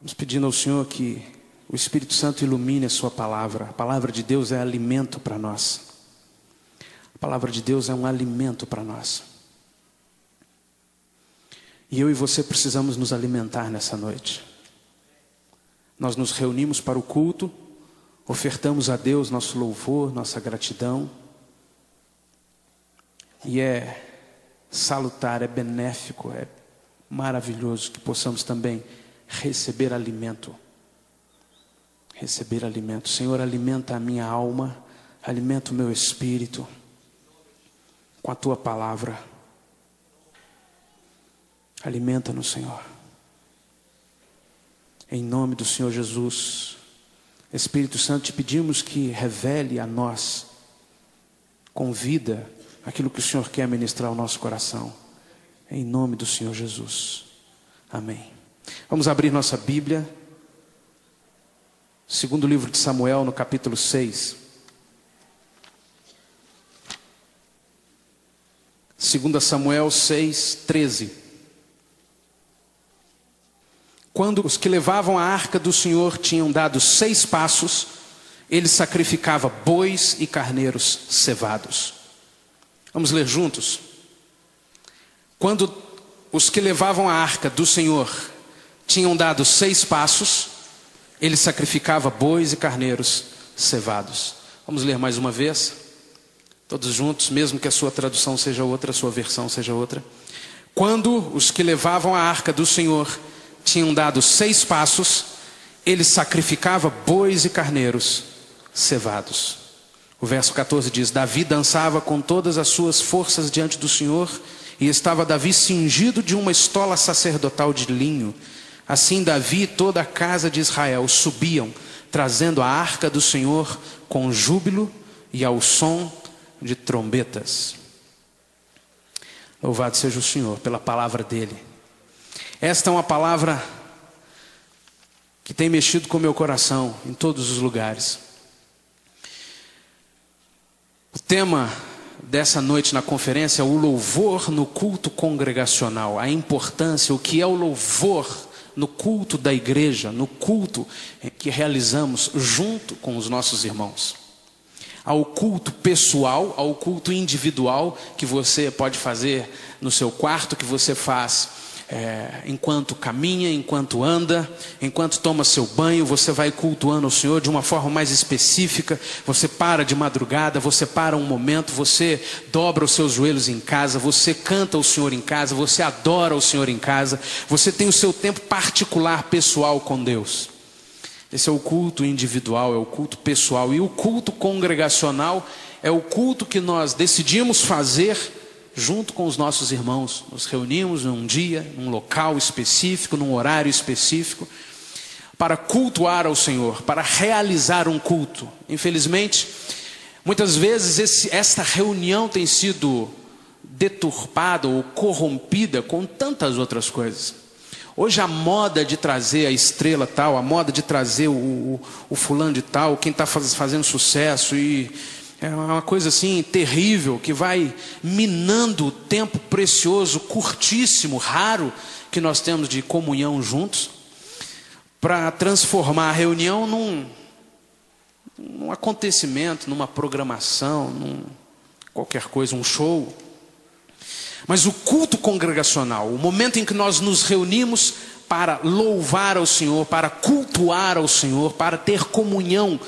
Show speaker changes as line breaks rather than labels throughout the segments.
Vamos pedindo ao Senhor que o Espírito Santo ilumine a Sua palavra. A palavra de Deus é alimento para nós. A palavra de Deus é um alimento para nós. E eu e você precisamos nos alimentar nessa noite. Nós nos reunimos para o culto, ofertamos a Deus nosso louvor, nossa gratidão. E é salutar, é benéfico, é maravilhoso que possamos também receber alimento. Receber alimento. Senhor, alimenta a minha alma, alimenta o meu espírito com a tua palavra. Alimenta-nos, Senhor. Em nome do Senhor Jesus. Espírito Santo, te pedimos que revele a nós, com vida, aquilo que o Senhor quer ministrar ao nosso coração. Em nome do Senhor Jesus. Amém. Vamos abrir nossa Bíblia. Segundo livro de Samuel, no capítulo 6. Segunda Samuel 6, 13. Quando os que levavam a arca do Senhor tinham dado seis passos, ele sacrificava bois e carneiros cevados. Vamos ler juntos? Quando os que levavam a arca do Senhor tinham dado seis passos, ele sacrificava bois e carneiros cevados. Vamos ler mais uma vez? Todos juntos, mesmo que a sua tradução seja outra, a sua versão seja outra. Quando os que levavam a arca do Senhor tinham dado seis passos, ele sacrificava bois e carneiros cevados. O verso 14 diz: Davi dançava com todas as suas forças diante do Senhor, e estava Davi cingido de uma estola sacerdotal de linho. Assim, Davi e toda a casa de Israel subiam, trazendo a arca do Senhor com júbilo e ao som de trombetas. Louvado seja o Senhor pela palavra dele. Esta é uma palavra que tem mexido com o meu coração em todos os lugares. O tema dessa noite na conferência é o louvor no culto congregacional, a importância, o que é o louvor no culto da igreja, no culto que realizamos junto com os nossos irmãos. Ao culto pessoal, ao culto individual que você pode fazer no seu quarto, que você faz é, enquanto caminha, enquanto anda, enquanto toma seu banho, você vai cultuando o Senhor de uma forma mais específica. Você para de madrugada, você para um momento, você dobra os seus joelhos em casa, você canta o Senhor em casa, você adora o Senhor em casa, você tem o seu tempo particular, pessoal com Deus. Esse é o culto individual, é o culto pessoal. E o culto congregacional é o culto que nós decidimos fazer junto com os nossos irmãos. Nos reunimos num dia, num local específico, num horário específico, para cultuar ao Senhor, para realizar um culto. Infelizmente, muitas vezes esse, esta reunião tem sido deturpada ou corrompida com tantas outras coisas. Hoje a moda de trazer a estrela tal, a moda de trazer o, o, o fulano de tal, quem está faz, fazendo sucesso e é uma coisa assim terrível que vai minando o tempo precioso, curtíssimo, raro que nós temos de comunhão juntos, para transformar a reunião num, num acontecimento, numa programação, num qualquer coisa, um show. Mas o culto congregacional, o momento em que nós nos reunimos para louvar ao Senhor, para cultuar ao Senhor, para ter comunhão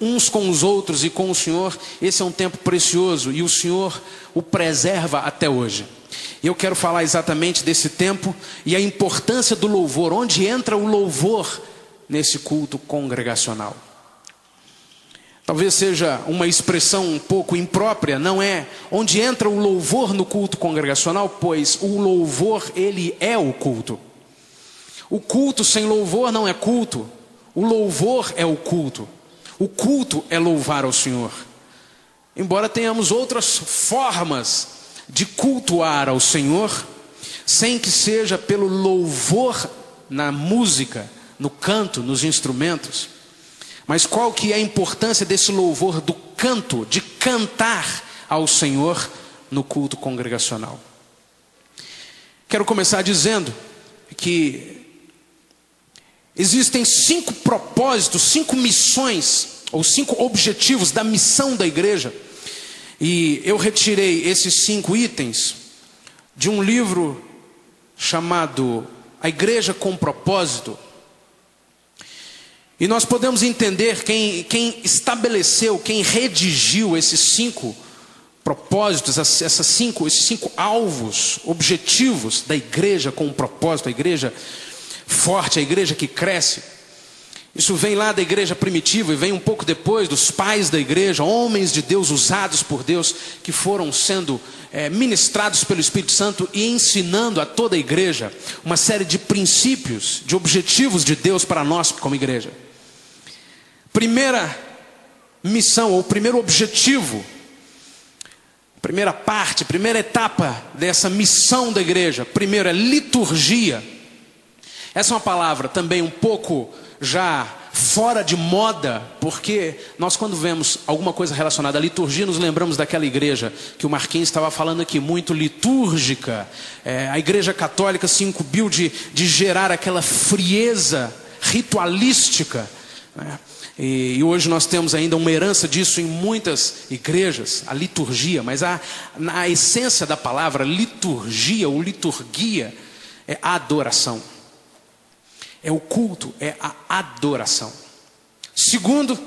uns com os outros e com o Senhor, esse é um tempo precioso e o Senhor o preserva até hoje. Eu quero falar exatamente desse tempo e a importância do louvor, onde entra o louvor nesse culto congregacional. Talvez seja uma expressão um pouco imprópria, não é? Onde entra o louvor no culto congregacional, pois o louvor, ele é o culto. O culto sem louvor não é culto, o louvor é o culto. O culto é louvar ao Senhor. Embora tenhamos outras formas de cultuar ao Senhor, sem que seja pelo louvor na música, no canto, nos instrumentos. Mas qual que é a importância desse louvor do canto, de cantar ao Senhor no culto congregacional? Quero começar dizendo que Existem cinco propósitos, cinco missões, ou cinco objetivos da missão da igreja. E eu retirei esses cinco itens de um livro chamado A Igreja com Propósito. E nós podemos entender quem, quem estabeleceu, quem redigiu esses cinco propósitos, essas cinco, esses cinco alvos, objetivos da igreja com propósito, a igreja forte, a igreja que cresce. Isso vem lá da igreja primitiva e vem um pouco depois dos pais da igreja, homens de Deus usados por Deus, que foram sendo é, ministrados pelo Espírito Santo e ensinando a toda a igreja uma série de princípios, de objetivos de Deus para nós como igreja. Primeira missão, ou primeiro objetivo, primeira parte, primeira etapa dessa missão da igreja, primeiro é liturgia. Essa é uma palavra também um pouco já fora de moda, porque nós, quando vemos alguma coisa relacionada à liturgia, nos lembramos daquela igreja que o Marquinhos estava falando aqui, muito litúrgica. É, a igreja católica se incumbiu de, de gerar aquela frieza ritualística. Né? E, e, hoje nós temos ainda uma herança disso em muitas igrejas, a liturgia, mas a, na essência da palavra liturgia ou liturgia é adoração é o culto, é a adoração. Segundo,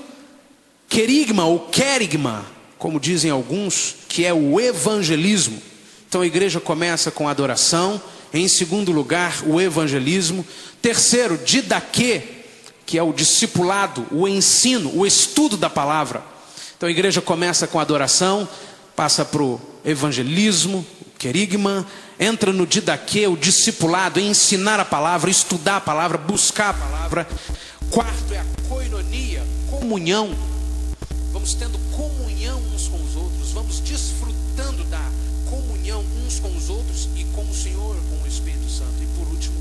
querigma ou querigma, como dizem alguns, que é o evangelismo. Então a igreja começa com adoração, em segundo lugar, o evangelismo. Terceiro, didaquê, que é o discipulado, o ensino, o estudo da palavra. Então a igreja começa com adoração, passa para o evangelismo, querigma, entra no didaquê, o discipulado, em ensinar a palavra, estudar a palavra, buscar a palavra. Quarto é a coinonia, comunhão. Vamos tendo comunhão uns com os outros, vamos desfrutando da comunhão uns com os outros e com o Senhor, com o Espírito Santo. E por último,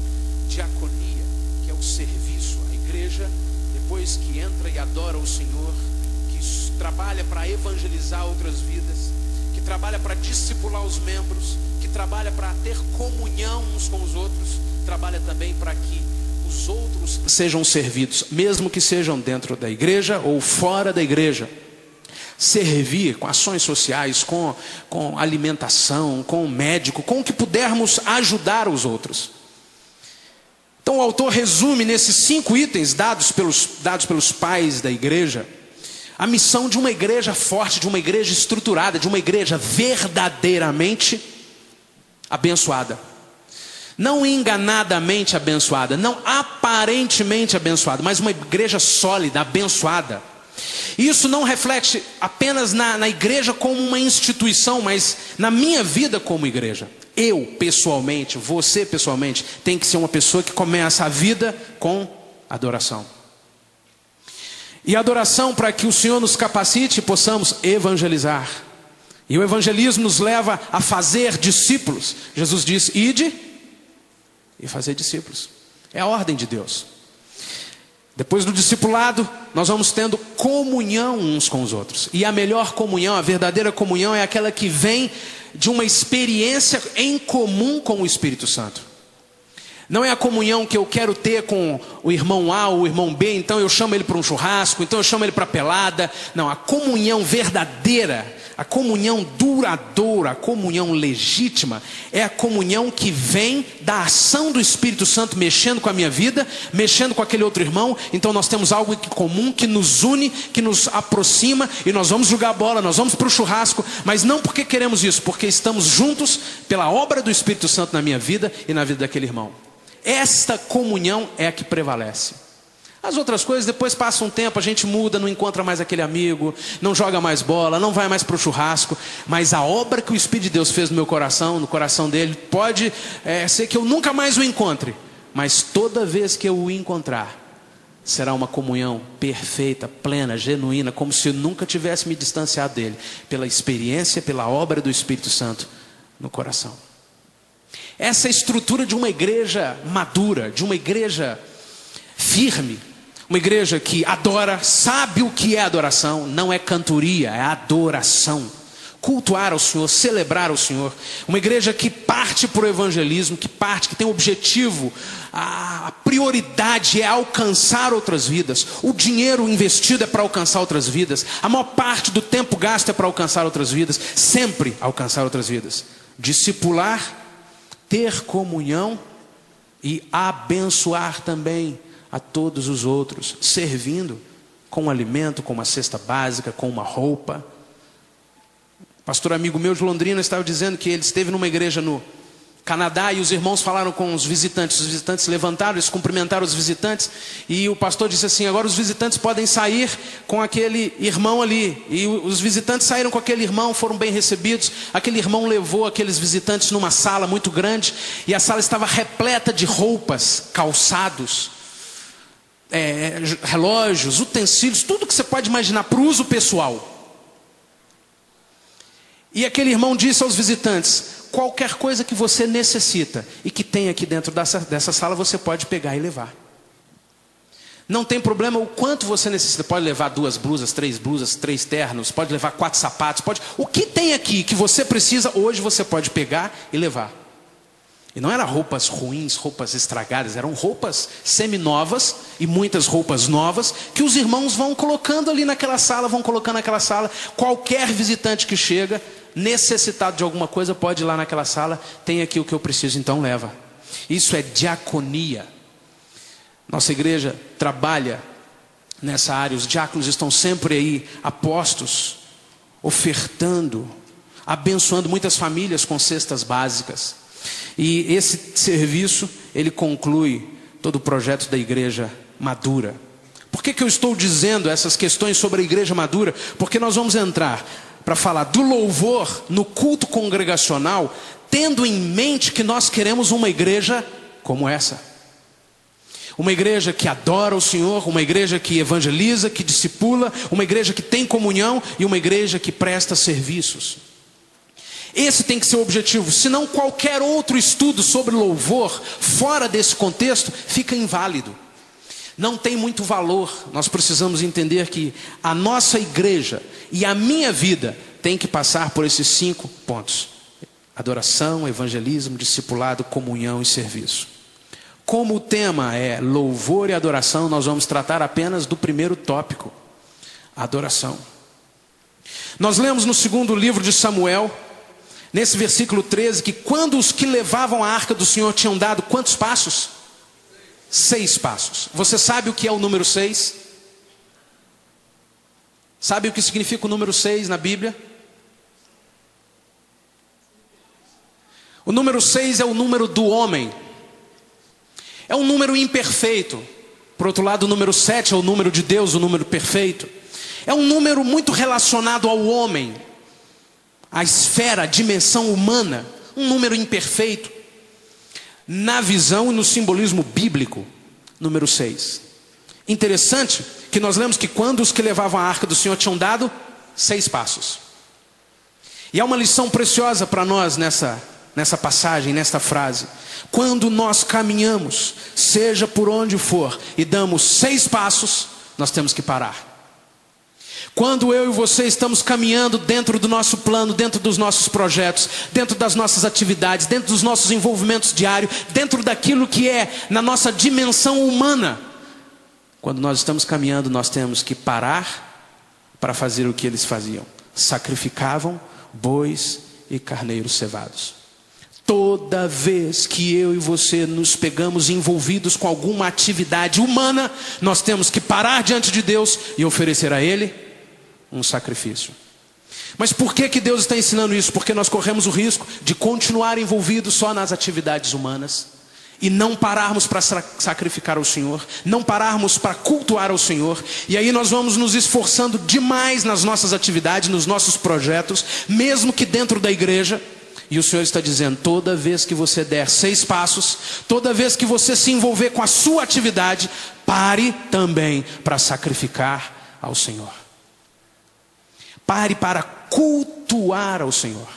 diaconia, que é o serviço. A igreja, depois que entra e adora o Senhor, que trabalha para evangelizar outras vidas, que trabalha para discipular os membros, trabalha para ter comunhão uns com os outros, trabalha também para que os outros sejam servidos, mesmo que sejam dentro da igreja ou fora da igreja. Servir com ações sociais, com, com alimentação, com médico, com o que pudermos ajudar os outros. Então o autor resume nesses cinco itens dados pelos, dados pelos pais da igreja a missão de uma igreja forte, de uma igreja estruturada, de uma igreja verdadeiramente abençoada. Não enganadamente abençoada, não aparentemente abençoada, mas uma igreja sólida, abençoada. Isso não reflete apenas na, na igreja como uma instituição, mas na minha vida como igreja. Eu, pessoalmente, você pessoalmente, tem que ser uma pessoa que começa a vida com adoração. E adoração para que o Senhor nos capacite e possamos evangelizar. E o evangelismo nos leva a fazer discípulos. Jesus disse: ide e fazer discípulos. É a ordem de Deus. Depois do discipulado, nós vamos tendo comunhão uns com os outros. E a melhor comunhão, a verdadeira comunhão, é aquela que vem de uma experiência em comum com o Espírito Santo. Não é a comunhão que eu quero ter com o irmão A ou o irmão B, então eu chamo ele para um churrasco, então eu chamo ele para pelada. Não, a comunhão verdadeira, a comunhão duradoura, a comunhão legítima, é a comunhão que vem da ação do Espírito Santo mexendo com a minha vida, mexendo com aquele outro irmão. Então nós temos algo em comum que nos une, que nos aproxima, e nós vamos jogar bola, nós vamos para o churrasco, mas não porque queremos isso, porque estamos juntos pela obra do Espírito Santo na minha vida e na vida daquele irmão. Esta comunhão é a que prevalece. As outras coisas, depois passa um tempo, a gente muda, não encontra mais aquele amigo, não joga mais bola, não vai mais para o churrasco. Mas a obra que o Espírito de Deus fez no meu coração, no coração dele, pode é, ser que eu nunca mais o encontre. Mas toda vez que eu o encontrar, será uma comunhão perfeita, plena, genuína, como se eu nunca tivesse me distanciado dele, pela experiência, pela obra do Espírito Santo no coração. Essa estrutura de uma igreja madura, de uma igreja firme, uma igreja que adora, sabe o que é adoração, não é cantoria, é adoração. cultuar ao Senhor, celebrar ao Senhor. Uma igreja que parte para o evangelismo, que parte, que tem o objetivo, a prioridade é alcançar outras vidas. O dinheiro investido é para alcançar outras vidas. A maior parte do tempo gasto é para alcançar outras vidas. Sempre alcançar outras vidas. Discipular, ter comunhão e abençoar também a todos os outros, servindo com um alimento, com uma cesta básica, com uma roupa Pastor amigo meu de Londrina estava dizendo que ele esteve numa igreja no Canadá e os irmãos falaram com os visitantes. Os visitantes levantaram, eles cumprimentaram os visitantes e o pastor disse assim: agora os visitantes podem sair com aquele irmão ali. E os visitantes saíram com aquele irmão, foram bem recebidos. Aquele irmão levou aqueles visitantes numa sala muito grande e a sala estava repleta de roupas, calçados, é, relógios, utensílios, tudo que você pode imaginar para uso pessoal. E aquele irmão disse aos visitantes: qualquer coisa que você necessita e que tem aqui dentro dessa, dessa sala, você pode pegar e levar. Não tem problema o quanto você necessita. Pode levar duas blusas, três blusas, três ternos, pode levar quatro sapatos, pode. O que tem aqui que você precisa, hoje você pode pegar e levar. E não eram roupas ruins, roupas estragadas, eram roupas semi-novas e muitas roupas novas que os irmãos vão colocando ali naquela sala, vão colocando naquela sala. Qualquer visitante que chega, necessitado de alguma coisa, pode ir lá naquela sala, tem aqui o que eu preciso, então leva. Isso é diaconia. Nossa igreja trabalha nessa área, os diáconos estão sempre aí apostos, ofertando, abençoando muitas famílias com cestas básicas. E esse serviço, ele conclui todo o projeto da igreja madura. Por que, que eu estou dizendo essas questões sobre a igreja madura? Porque nós vamos entrar para falar do louvor no culto congregacional, tendo em mente que nós queremos uma igreja como essa. Uma igreja que adora o Senhor, uma igreja que evangeliza, que discipula, uma igreja que tem comunhão e uma igreja que presta serviços. Esse tem que ser o objetivo, senão qualquer outro estudo sobre louvor, fora desse contexto, fica inválido. Não tem muito valor. Nós precisamos entender que a nossa igreja e a minha vida tem que passar por esses cinco pontos: adoração, evangelismo, discipulado, comunhão e serviço. Como o tema é louvor e adoração, nós vamos tratar apenas do primeiro tópico: adoração. Nós lemos no segundo livro de Samuel, nesse versículo 13, que quando os que levavam a arca do Senhor tinham dado quantos passos? Seis passos. Você sabe o que é o número seis? Sabe o que significa o número seis na Bíblia? O número seis é o número do homem. É um número imperfeito. Por outro lado, o número sete é o número de Deus, o número perfeito. É um número muito relacionado ao homem, a esfera, a dimensão humana, um número imperfeito. Na visão e no simbolismo bíblico, número 6. Interessante que nós lemos que quando os que levavam a arca do Senhor tinham dado seis passos. E há uma lição preciosa para nós nessa, nessa passagem, nesta frase. Quando nós caminhamos, seja por onde for, e damos seis passos, nós temos que parar. Quando eu e você estamos caminhando dentro do nosso plano, dentro dos nossos projetos, dentro das nossas atividades, dentro dos nossos envolvimentos diários, dentro daquilo que é na nossa dimensão humana, quando nós estamos caminhando, nós temos que parar para fazer o que eles faziam: sacrificavam bois e carneiros cevados. Toda vez que eu e você nos pegamos envolvidos com alguma atividade humana, nós temos que parar diante de Deus e oferecer a Ele um sacrifício. Mas por que, que Deus está ensinando isso? Porque nós corremos o risco de continuar envolvidos só nas atividades humanas e não pararmos para sacrificar ao Senhor, não pararmos para cultuar ao Senhor, e aí nós vamos nos esforçando demais nas nossas atividades, nos nossos projetos, mesmo que dentro da igreja. E o Senhor está dizendo: toda vez que você der seis passos, toda vez que você se envolver com a sua atividade, pare também para sacrificar ao Senhor. Pare para cultuar ao Senhor.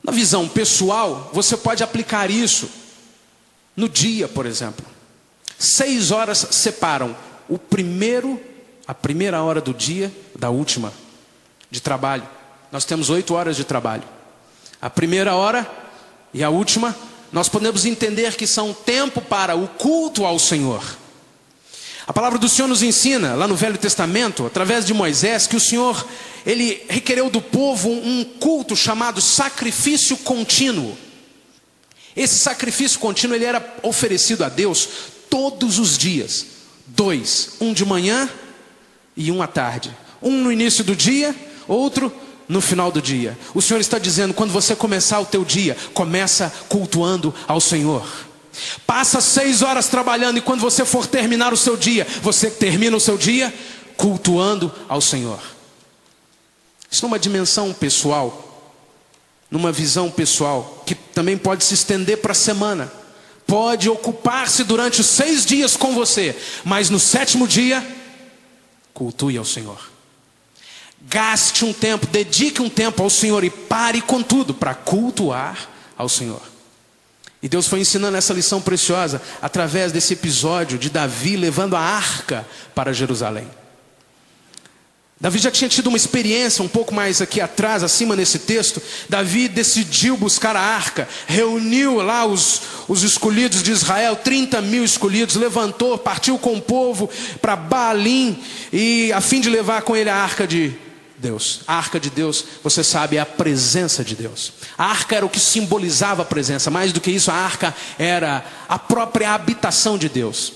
Na visão pessoal, você pode aplicar isso no dia, por exemplo. Seis horas separam o primeiro, a primeira hora do dia da última. de trabalho. Nós temos oito horas de trabalho. A primeira hora e a última, nós podemos entender que são tempo para o culto ao Senhor. A palavra do Senhor nos ensina, lá no Velho Testamento, através de Moisés, que o Senhor, ele requereu do povo um culto chamado sacrifício contínuo. Esse sacrifício contínuo ele era oferecido a Deus todos os dias. Dois, um de manhã e um à tarde. Um no início do dia, outro no final do dia. O Senhor está dizendo, quando você começar o teu dia, começa cultuando ao Senhor. Passa seis horas trabalhando e quando você for terminar o seu dia, você termina o seu dia cultuando ao Senhor. Isso numa dimensão pessoal numa visão pessoal, que também pode se estender para a semana, pode ocupar-se durante os seis dias com você, mas no sétimo dia, cultue ao Senhor. Gaste um tempo, dedique um tempo ao Senhor e pare com tudo para cultuar ao Senhor. E Deus foi ensinando essa lição preciosa através desse episódio de Davi levando a arca para Jerusalém. Davi já tinha tido uma experiência um pouco mais aqui atrás, acima nesse texto. Davi decidiu buscar a arca, reuniu lá os, os escolhidos de Israel, 30 mil escolhidos, levantou, partiu com o povo para Baalim, e a fim de levar com ele a arca de Deus. A arca de Deus, você sabe, é a presença de Deus. A arca era o que simbolizava a presença, mais do que isso, a arca era a própria habitação de Deus.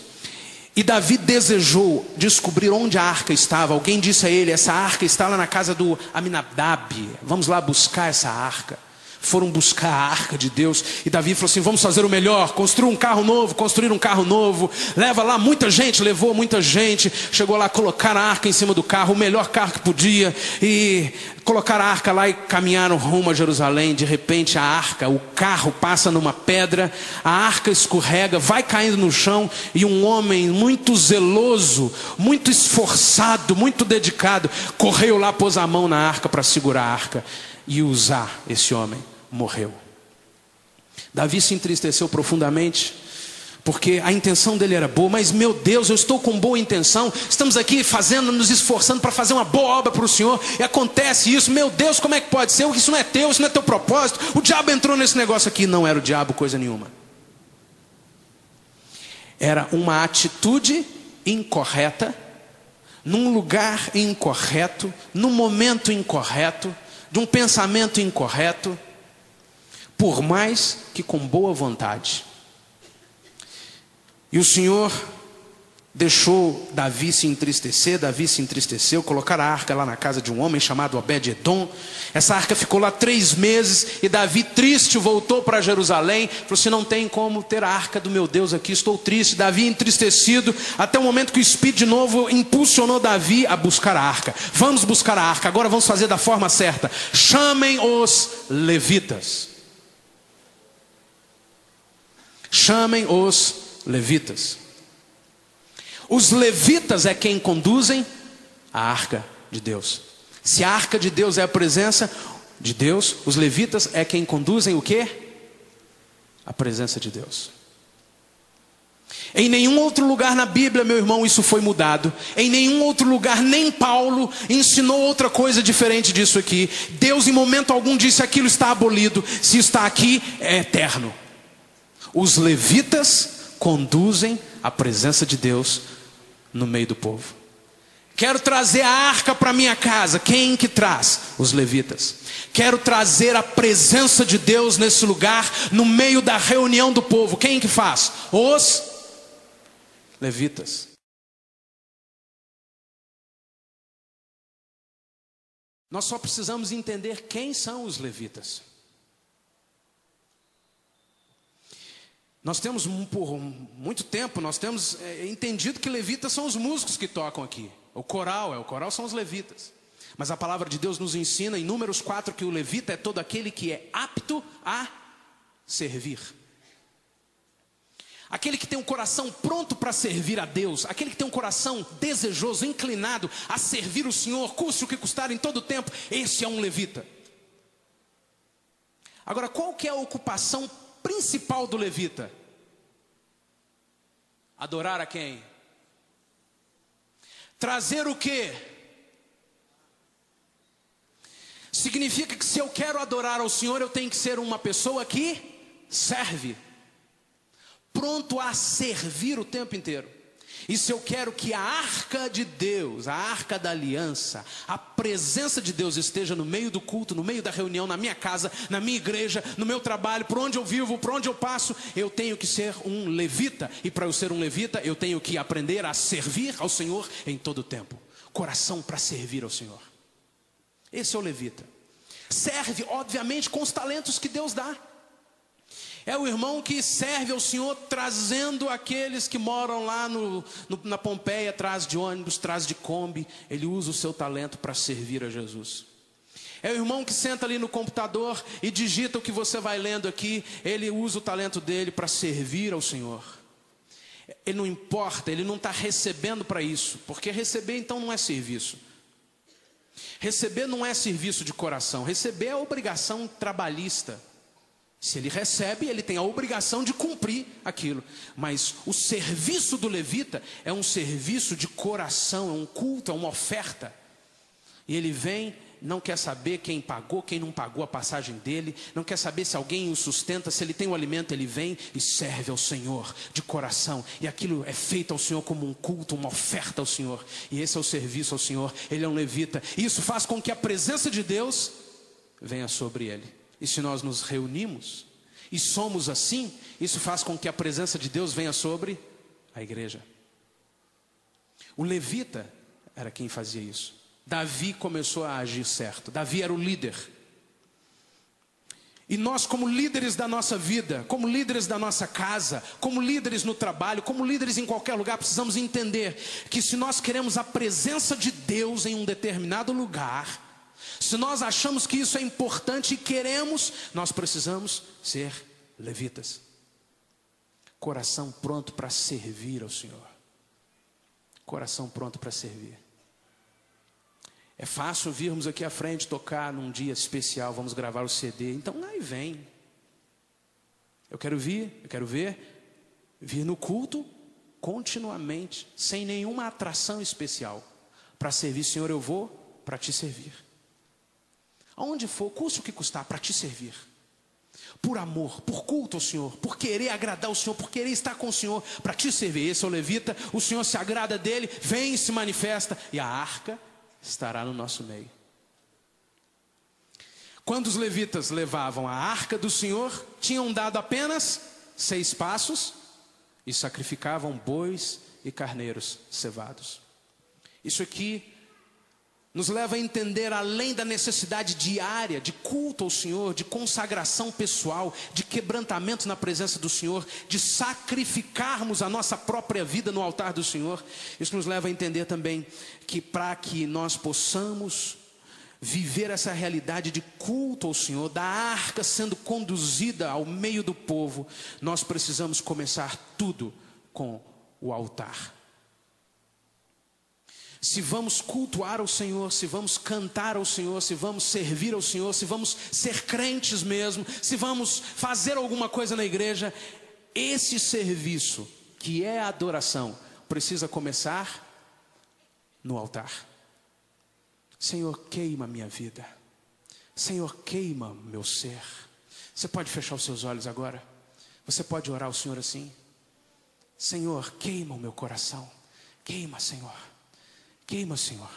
E Davi desejou descobrir onde a arca estava. Alguém disse a ele: Essa arca está lá na casa do Aminadab. Vamos lá buscar essa arca foram buscar a arca de Deus. E Davi falou assim: vamos fazer o melhor, construir um carro novo, construir um carro novo. Leva lá muita gente, levou muita gente. Chegou lá, colocar a arca em cima do carro, o melhor carro que podia. E colocar a arca lá e caminharam rumo a Jerusalém. De repente, a arca, o carro passa numa pedra, a arca escorrega, vai caindo no chão. E um homem muito zeloso, muito esforçado, muito dedicado, correu lá, pôs a mão na arca para segurar a arca e usar esse homem morreu. Davi se entristeceu profundamente, porque a intenção dele era boa, mas meu Deus, eu estou com boa intenção, estamos aqui fazendo, nos esforçando para fazer uma boa obra para o Senhor, e acontece isso, meu Deus, como é que pode ser? Isso não é teu, isso não é teu propósito, o diabo entrou nesse negócio aqui, não era o diabo coisa nenhuma. Era uma atitude incorreta, num lugar incorreto, num momento incorreto, de um pensamento incorreto, por mais que com boa vontade. E o Senhor deixou Davi se entristecer, Davi se entristeceu, colocar a arca lá na casa de um homem chamado Obed-Edom. Essa arca ficou lá três meses e Davi, triste, voltou para Jerusalém. Falou assim: Não tem como ter a arca do meu Deus aqui, estou triste. Davi, entristecido, até o momento que o Espírito de novo impulsionou Davi a buscar a arca. Vamos buscar a arca, agora vamos fazer da forma certa. Chamem os levitas. Chamem os levitas. Os levitas é quem conduzem a arca de Deus. Se a arca de Deus é a presença de Deus, os levitas é quem conduzem o que? A presença de Deus. Em nenhum outro lugar na Bíblia, meu irmão, isso foi mudado. Em nenhum outro lugar, nem Paulo ensinou outra coisa diferente disso aqui. Deus, em momento algum, disse: aquilo está abolido. Se está aqui, é eterno. Os levitas conduzem a presença de Deus no meio do povo. Quero trazer a arca para minha casa. Quem que traz? Os levitas. Quero trazer a presença de Deus nesse lugar, no meio da reunião do povo. Quem que faz? Os levitas. Nós só precisamos entender quem são os levitas. Nós temos, por muito tempo, nós temos é, entendido que levitas são os músicos que tocam aqui. O coral, é o coral são os levitas. Mas a palavra de Deus nos ensina em Números 4 que o levita é todo aquele que é apto a servir. Aquele que tem um coração pronto para servir a Deus, aquele que tem um coração desejoso, inclinado a servir o Senhor, custe o que custar em todo tempo, esse é um levita. Agora, qual que é a ocupação principal do levita? Adorar a quem? Trazer o que? Significa que se eu quero adorar ao Senhor, eu tenho que ser uma pessoa que serve, pronto a servir o tempo inteiro. E se eu quero que a arca de Deus, a arca da aliança, a presença de Deus esteja no meio do culto, no meio da reunião, na minha casa, na minha igreja, no meu trabalho, por onde eu vivo, por onde eu passo, eu tenho que ser um levita. E para eu ser um levita, eu tenho que aprender a servir ao Senhor em todo o tempo. Coração para servir ao Senhor. Esse é o levita. Serve, obviamente, com os talentos que Deus dá. É o irmão que serve ao Senhor trazendo aqueles que moram lá no, no, na Pompeia, atrás de ônibus, atrás de Kombi. Ele usa o seu talento para servir a Jesus. É o irmão que senta ali no computador e digita o que você vai lendo aqui. Ele usa o talento dele para servir ao Senhor. Ele não importa, ele não está recebendo para isso, porque receber então não é serviço. Receber não é serviço de coração, receber é obrigação trabalhista. Se ele recebe, ele tem a obrigação de cumprir aquilo. Mas o serviço do levita é um serviço de coração, é um culto, é uma oferta. E ele vem, não quer saber quem pagou, quem não pagou a passagem dele, não quer saber se alguém o sustenta, se ele tem o alimento, ele vem e serve ao Senhor de coração. E aquilo é feito ao Senhor como um culto, uma oferta ao Senhor. E esse é o serviço ao Senhor. Ele é um levita. E isso faz com que a presença de Deus venha sobre ele. E se nós nos reunimos e somos assim, isso faz com que a presença de Deus venha sobre a igreja. O levita era quem fazia isso. Davi começou a agir certo. Davi era o líder. E nós, como líderes da nossa vida, como líderes da nossa casa, como líderes no trabalho, como líderes em qualquer lugar, precisamos entender que se nós queremos a presença de Deus em um determinado lugar, se nós achamos que isso é importante e queremos, nós precisamos ser levitas. Coração pronto para servir ao Senhor. Coração pronto para servir. É fácil virmos aqui à frente tocar num dia especial, vamos gravar o CD. Então aí vem. Eu quero vir, eu quero ver, vir no culto continuamente, sem nenhuma atração especial. Para servir, Senhor, eu vou para te servir. Aonde for, custe o que custar para te servir. Por amor, por culto ao Senhor, por querer agradar o Senhor, por querer estar com o Senhor, para te servir. Esse é o levita, o Senhor se agrada dele, vem e se manifesta, e a arca estará no nosso meio. Quando os levitas levavam a arca do Senhor, tinham dado apenas seis passos e sacrificavam bois e carneiros cevados. Isso aqui nos leva a entender além da necessidade diária de culto ao Senhor, de consagração pessoal, de quebrantamento na presença do Senhor, de sacrificarmos a nossa própria vida no altar do Senhor. Isso nos leva a entender também que para que nós possamos viver essa realidade de culto ao Senhor, da arca sendo conduzida ao meio do povo, nós precisamos começar tudo com o altar se vamos cultuar ao Senhor, se vamos cantar ao Senhor, se vamos servir ao Senhor, se vamos ser crentes mesmo, se vamos fazer alguma coisa na igreja, esse serviço, que é a adoração, precisa começar no altar. Senhor, queima minha vida. Senhor, queima meu ser. Você pode fechar os seus olhos agora? Você pode orar ao Senhor assim? Senhor, queima o meu coração. Queima, Senhor. Queima, Senhor.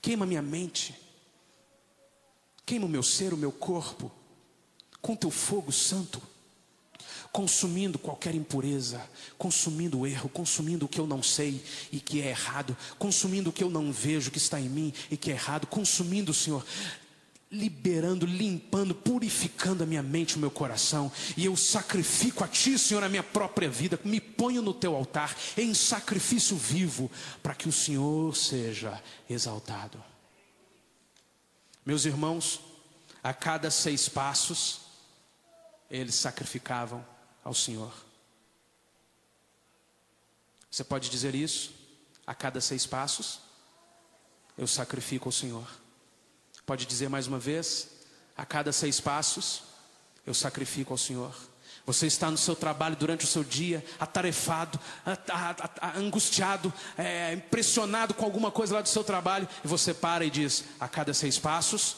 Queima minha mente. Queima o meu ser, o meu corpo. Com teu fogo santo. Consumindo qualquer impureza, consumindo o erro, consumindo o que eu não sei e que é errado, consumindo o que eu não vejo que está em mim e que é errado, consumindo, Senhor, liberando, limpando, purificando a minha mente, o meu coração, e eu sacrifico a Ti, Senhor, a minha própria vida, me ponho no Teu altar em sacrifício vivo, para que o Senhor seja exaltado. Meus irmãos, a cada seis passos, eles sacrificavam ao Senhor. Você pode dizer isso? A cada seis passos, eu sacrifico ao Senhor. Pode dizer mais uma vez? A cada seis passos, eu sacrifico ao Senhor. Você está no seu trabalho durante o seu dia, atarefado, angustiado, é, impressionado com alguma coisa lá do seu trabalho, e você para e diz: a cada seis passos,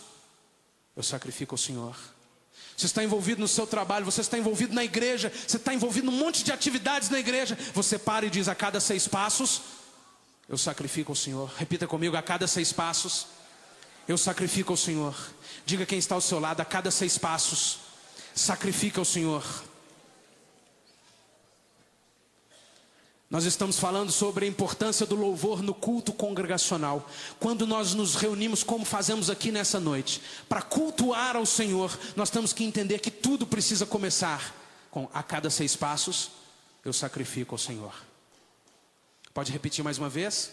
eu sacrifico ao Senhor. Você está envolvido no seu trabalho, você está envolvido na igreja, você está envolvido num monte de atividades na igreja. Você para e diz a cada seis passos: Eu sacrifico ao Senhor. Repita comigo: a cada seis passos, eu sacrifico ao Senhor. Diga quem está ao seu lado: a cada seis passos, sacrifica ao Senhor. Nós estamos falando sobre a importância do louvor no culto congregacional. Quando nós nos reunimos, como fazemos aqui nessa noite, para cultuar ao Senhor, nós temos que entender que tudo precisa começar com a cada seis passos, eu sacrifico ao Senhor. Pode repetir mais uma vez?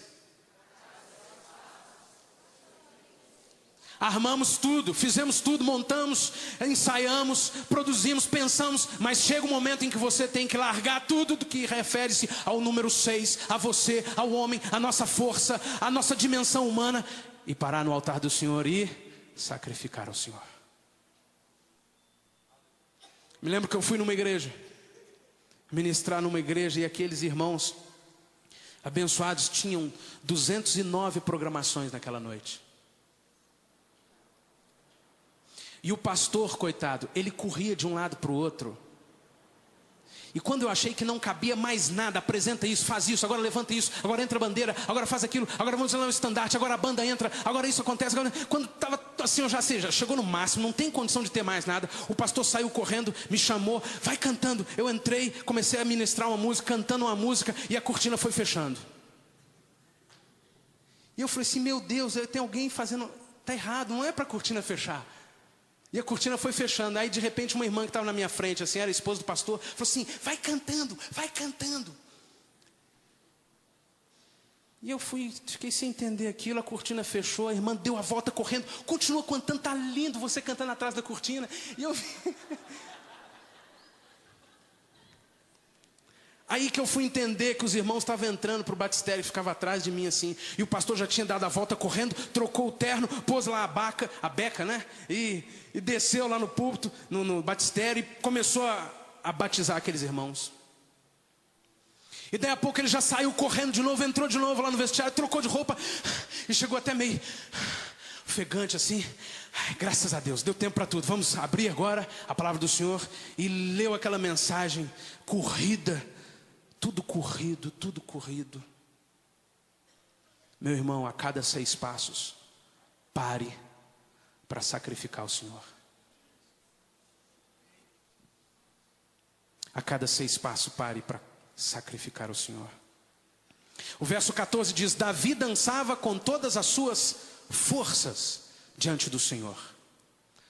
Armamos tudo, fizemos tudo, montamos, ensaiamos, produzimos, pensamos, mas chega um momento em que você tem que largar tudo do que refere-se ao número 6, a você, ao homem, a nossa força, a nossa dimensão humana e parar no altar do Senhor e sacrificar ao Senhor. Me lembro que eu fui numa igreja, ministrar numa igreja e aqueles irmãos abençoados tinham 209 programações naquela noite. E o pastor, coitado, ele corria de um lado para o outro. E quando eu achei que não cabia mais nada, apresenta isso, faz isso, agora levanta isso, agora entra a bandeira, agora faz aquilo, agora vamos lá no estandarte, agora a banda entra, agora isso acontece. Agora... Quando estava assim, eu já sei, já chegou no máximo, não tem condição de ter mais nada. O pastor saiu correndo, me chamou, vai cantando. Eu entrei, comecei a ministrar uma música, cantando uma música, e a cortina foi fechando. E eu falei assim: meu Deus, tem alguém fazendo. Está errado, não é para a cortina fechar. E a cortina foi fechando. Aí de repente uma irmã que estava na minha frente, assim, era esposa do pastor, falou assim: vai cantando, vai cantando. E eu fui, fiquei sem entender aquilo, a cortina fechou, a irmã deu a volta correndo, continua cantando, tá lindo você cantando atrás da cortina. E eu Aí que eu fui entender que os irmãos estavam entrando para o batistério, ficava atrás de mim assim. E o pastor já tinha dado a volta correndo, trocou o terno, pôs lá a baca, a beca, né? E, e desceu lá no púlpito, no, no batistério, e começou a, a batizar aqueles irmãos. E daí a pouco ele já saiu correndo de novo, entrou de novo lá no vestiário, trocou de roupa e chegou até meio ofegante assim. Ai, graças a Deus, deu tempo para tudo. Vamos abrir agora a palavra do Senhor e leu aquela mensagem corrida tudo corrido, tudo corrido. Meu irmão, a cada seis passos, pare para sacrificar o Senhor. A cada seis passos, pare para sacrificar o Senhor. O verso 14 diz: Davi dançava com todas as suas forças diante do Senhor.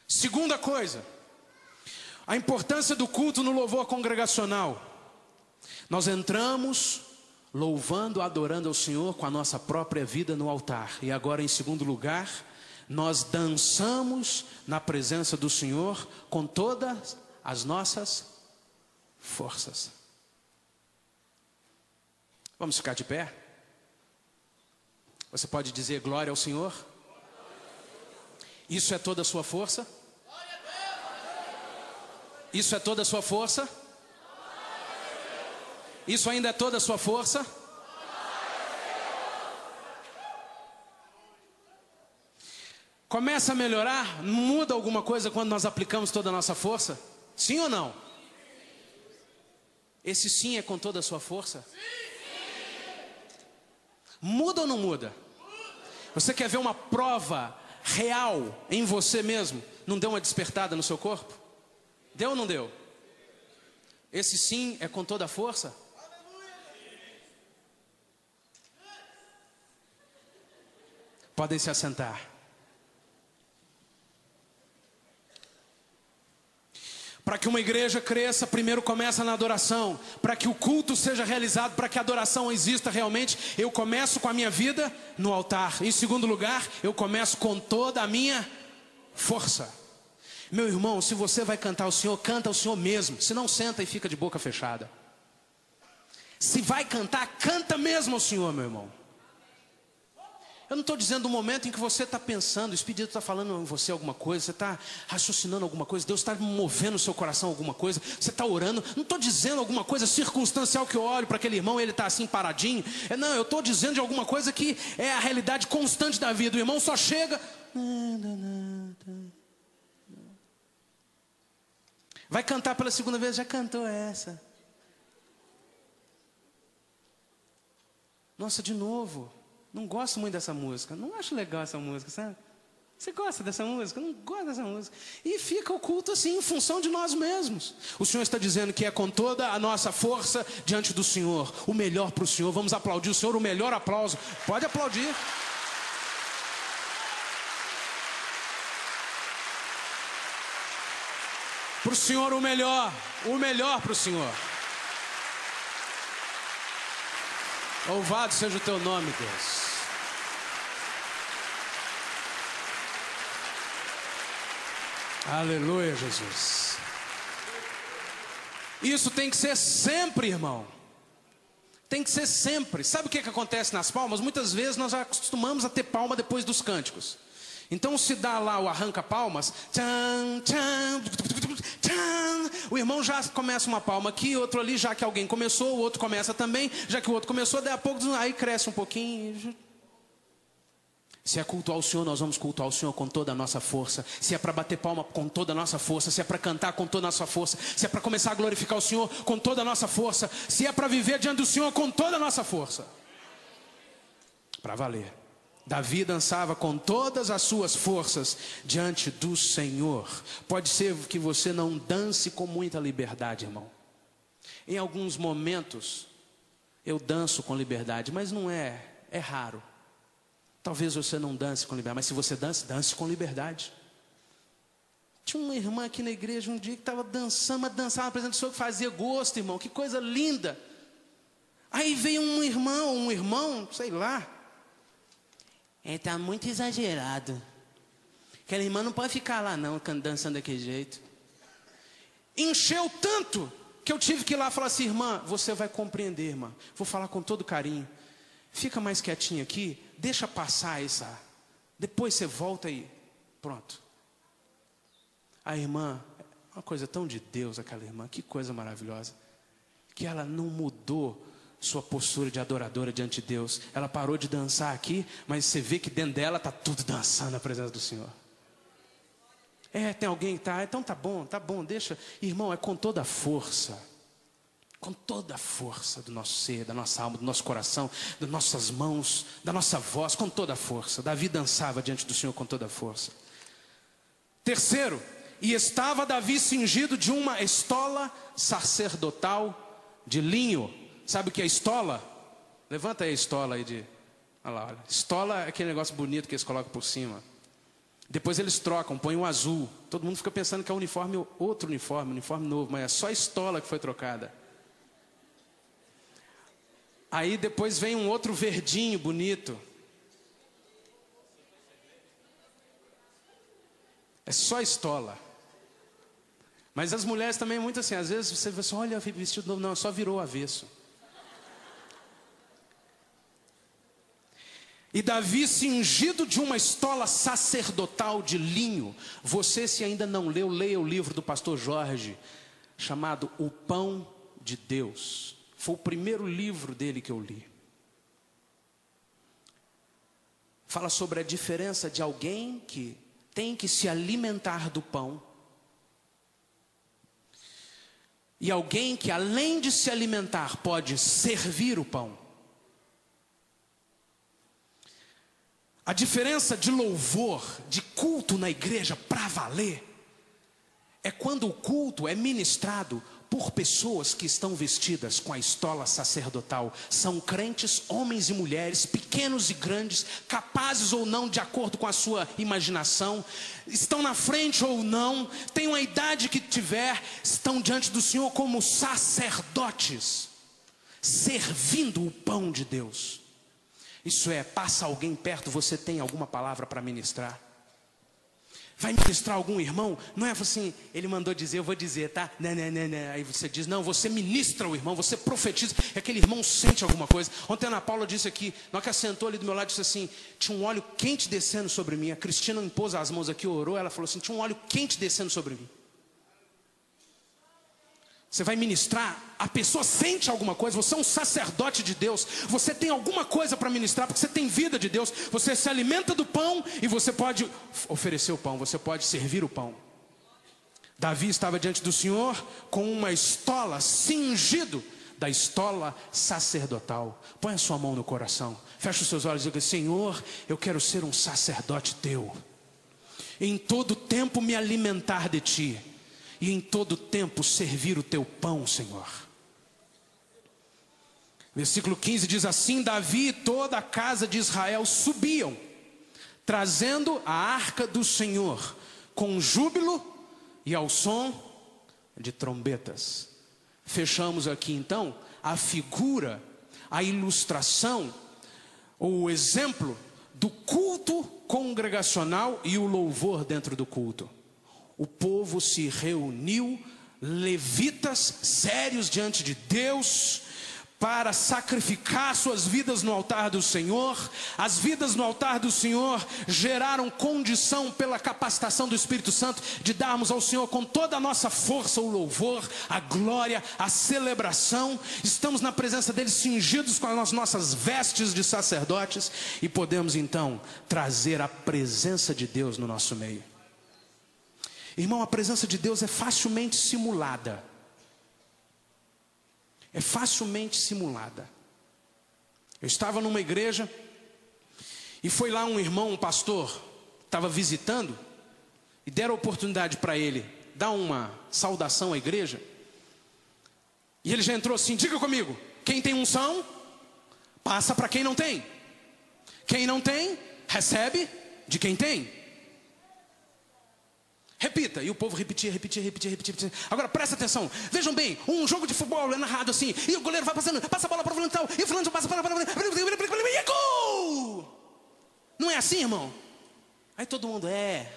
Segunda coisa, a importância do culto no louvor congregacional. Nós entramos louvando, adorando ao Senhor com a nossa própria vida no altar. E agora, em segundo lugar, nós dançamos na presença do Senhor com todas as nossas forças. Vamos ficar de pé? Você pode dizer glória ao Senhor? Isso é toda a sua força? Isso é toda a sua força? Isso ainda é toda a sua força? Começa a melhorar? Muda alguma coisa quando nós aplicamos toda a nossa força? Sim ou não? Esse sim é com toda a sua força? Muda ou não muda? Você quer ver uma prova real em você mesmo? Não deu uma despertada no seu corpo? Deu ou não deu? Esse sim é com toda a força? Podem se assentar. Para que uma igreja cresça, primeiro começa na adoração. Para que o culto seja realizado, para que a adoração exista realmente, eu começo com a minha vida no altar. Em segundo lugar, eu começo com toda a minha força. Meu irmão, se você vai cantar o Senhor, canta o Senhor mesmo. Se não, senta e fica de boca fechada. Se vai cantar, canta mesmo ao Senhor, meu irmão. Eu não estou dizendo o momento em que você está pensando, o Espírito está falando em você alguma coisa, você está raciocinando alguma coisa, Deus está movendo o seu coração alguma coisa, você está orando. Não estou dizendo alguma coisa circunstancial que eu olho para aquele irmão e ele está assim paradinho. É, não, eu estou dizendo de alguma coisa que é a realidade constante da vida. O irmão só chega. Vai cantar pela segunda vez, já cantou essa. Nossa, de novo. Não gosto muito dessa música. Não acho legal essa música, sabe? Você gosta dessa música? Não gosta dessa música. E fica o culto assim, em função de nós mesmos. O Senhor está dizendo que é com toda a nossa força diante do Senhor. O melhor para o Senhor. Vamos aplaudir o Senhor, o melhor aplauso. Pode aplaudir. Para o Senhor o melhor. O melhor para o Senhor. Louvado seja o teu nome, Deus. Aleluia, Jesus. Isso tem que ser sempre, irmão. Tem que ser sempre. Sabe o que, que acontece nas palmas? Muitas vezes nós acostumamos a ter palma depois dos cânticos. Então se dá lá o arranca palmas, tchan, tchan, tchan, o irmão já começa uma palma aqui, outro ali, já que alguém começou, o outro começa também, já que o outro começou, daí a pouco aí cresce um pouquinho. Se é cultuar o Senhor, nós vamos cultuar o Senhor com toda a nossa força. Se é para bater palma com toda a nossa força, se é para cantar com toda a nossa força, se é para começar a glorificar o Senhor com toda a nossa força, se é para viver diante do Senhor com toda a nossa força. Para valer. Davi dançava com todas as suas forças diante do Senhor. Pode ser que você não dance com muita liberdade, irmão. Em alguns momentos eu danço com liberdade, mas não é, é raro. Talvez você não dance com liberdade, mas se você dança, dance com liberdade. Tinha uma irmã aqui na igreja um dia que estava dançando, mas dançava Senhor que fazia gosto, irmão, que coisa linda. Aí veio um irmão, um irmão, sei lá. Ele está muito exagerado. Aquela irmã não pode ficar lá não, dançando daquele jeito. Encheu tanto que eu tive que ir lá falar assim, irmã, você vai compreender, irmã. Vou falar com todo carinho. Fica mais quietinho aqui, deixa passar essa. Depois você volta e pronto. A irmã, uma coisa tão de Deus, aquela irmã, que coisa maravilhosa. Que ela não mudou sua postura de adoradora diante de Deus. Ela parou de dançar aqui, mas você vê que dentro dela está tudo dançando na presença do Senhor. É, tem alguém que está, então tá bom, tá bom, deixa. Irmão, é com toda a força com toda a força do nosso ser, da nossa alma, do nosso coração, das nossas mãos, da nossa voz, com toda a força. Davi dançava diante do Senhor com toda a força. Terceiro, e estava Davi cingido de uma estola sacerdotal de linho. Sabe o que é estola? Levanta aí a estola aí de. Olha lá, olha. Estola é aquele negócio bonito que eles colocam por cima. Depois eles trocam, põem um azul. Todo mundo fica pensando que é uniforme, outro uniforme, uniforme novo, mas é só a estola que foi trocada. Aí depois vem um outro verdinho bonito. É só estola. Mas as mulheres também, muito assim, às vezes você vê só, olha, vestido novo, não, só virou avesso. E Davi, cingido de uma estola sacerdotal de linho, você, se ainda não leu, leia o livro do pastor Jorge, chamado O Pão de Deus. Foi o primeiro livro dele que eu li. Fala sobre a diferença de alguém que tem que se alimentar do pão e alguém que, além de se alimentar, pode servir o pão. A diferença de louvor, de culto na igreja para valer, é quando o culto é ministrado por pessoas que estão vestidas com a estola sacerdotal. São crentes, homens e mulheres, pequenos e grandes, capazes ou não, de acordo com a sua imaginação, estão na frente ou não, têm a idade que tiver, estão diante do Senhor como sacerdotes, servindo o pão de Deus. Isso é, passa alguém perto, você tem alguma palavra para ministrar? Vai ministrar algum irmão? Não é assim, ele mandou dizer, eu vou dizer, tá? Não, não, não, não. Aí você diz, não, você ministra o irmão, você profetiza, e aquele irmão sente alguma coisa. Ontem a Ana Paula disse aqui, na que assentou ali do meu lado, disse assim: tinha um óleo quente descendo sobre mim. A Cristina impôs as mãos aqui, orou, ela falou assim: tinha um óleo quente descendo sobre mim. Você vai ministrar, a pessoa sente alguma coisa, você é um sacerdote de Deus, você tem alguma coisa para ministrar, porque você tem vida de Deus, você se alimenta do pão e você pode oferecer o pão, você pode servir o pão. Davi estava diante do Senhor com uma estola, cingido da estola sacerdotal. Põe a sua mão no coração, fecha os seus olhos e diga: Senhor, eu quero ser um sacerdote teu, em todo tempo me alimentar de ti, e em todo tempo servir o teu pão, Senhor. Versículo 15 diz assim: Davi e toda a casa de Israel subiam, trazendo a arca do Senhor, com júbilo e ao som de trombetas. Fechamos aqui então a figura, a ilustração, ou o exemplo do culto congregacional e o louvor dentro do culto. O povo se reuniu, levitas sérios diante de Deus, para sacrificar suas vidas no altar do Senhor. As vidas no altar do Senhor geraram condição pela capacitação do Espírito Santo de darmos ao Senhor com toda a nossa força o louvor, a glória, a celebração. Estamos na presença dele cingidos com as nossas vestes de sacerdotes e podemos então trazer a presença de Deus no nosso meio. Irmão, a presença de Deus é facilmente simulada é facilmente simulada. Eu estava numa igreja e foi lá um irmão, um pastor, estava visitando e deram oportunidade para ele dar uma saudação à igreja. E ele já entrou assim: diga comigo, quem tem unção, passa para quem não tem. Quem não tem, recebe de quem tem. Repita. E o povo repetia, repetia, repetia, repetia. Agora presta atenção. Vejam bem, um jogo de futebol é narrado assim. E o goleiro vai passando, passa a bola para o fulano. E o fulano passa para o E é gol! Não é assim, irmão? Aí todo mundo é.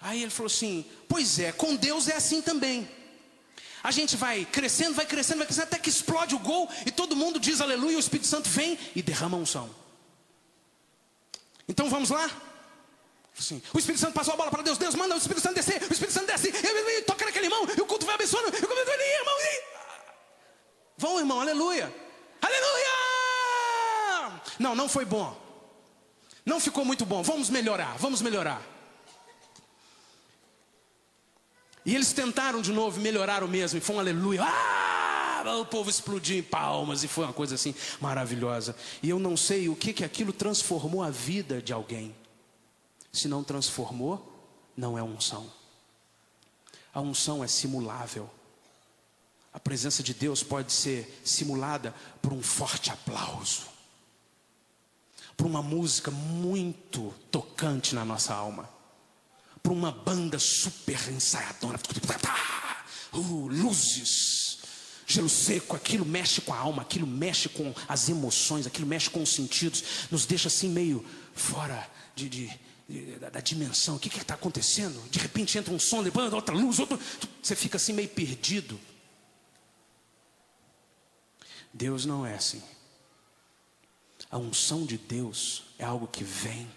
Aí ele falou assim: Pois é, com Deus é assim também. A gente vai crescendo, vai crescendo, vai crescendo, até que explode o gol e todo mundo diz aleluia. E o Espírito Santo vem e derrama unção. Então vamos lá? Assim, o Espírito Santo passou a bola para Deus, Deus manda o Espírito Santo descer, o Espírito Santo desce, e, toca naquele irmão, e o culto vai abençoando, e o culto vai irmão. E... Vão, irmão, aleluia. Aleluia! Não, não foi bom. Não ficou muito bom. Vamos melhorar, vamos melhorar. E eles tentaram de novo melhorar o mesmo, e foi um aleluia. Ah! O povo explodiu em palmas, e foi uma coisa assim maravilhosa. E eu não sei o que, que aquilo transformou a vida de alguém. Se não transformou, não é unção. A unção é simulável. A presença de Deus pode ser simulada por um forte aplauso, por uma música muito tocante na nossa alma, por uma banda super ensaiadora, uh, luzes, gelo seco, aquilo mexe com a alma, aquilo mexe com as emoções, aquilo mexe com os sentidos, nos deixa assim meio fora de, de da, da dimensão, o que está acontecendo? De repente entra um som, depois outra luz, outro, você fica assim meio perdido. Deus não é assim. A unção de Deus é algo que vem.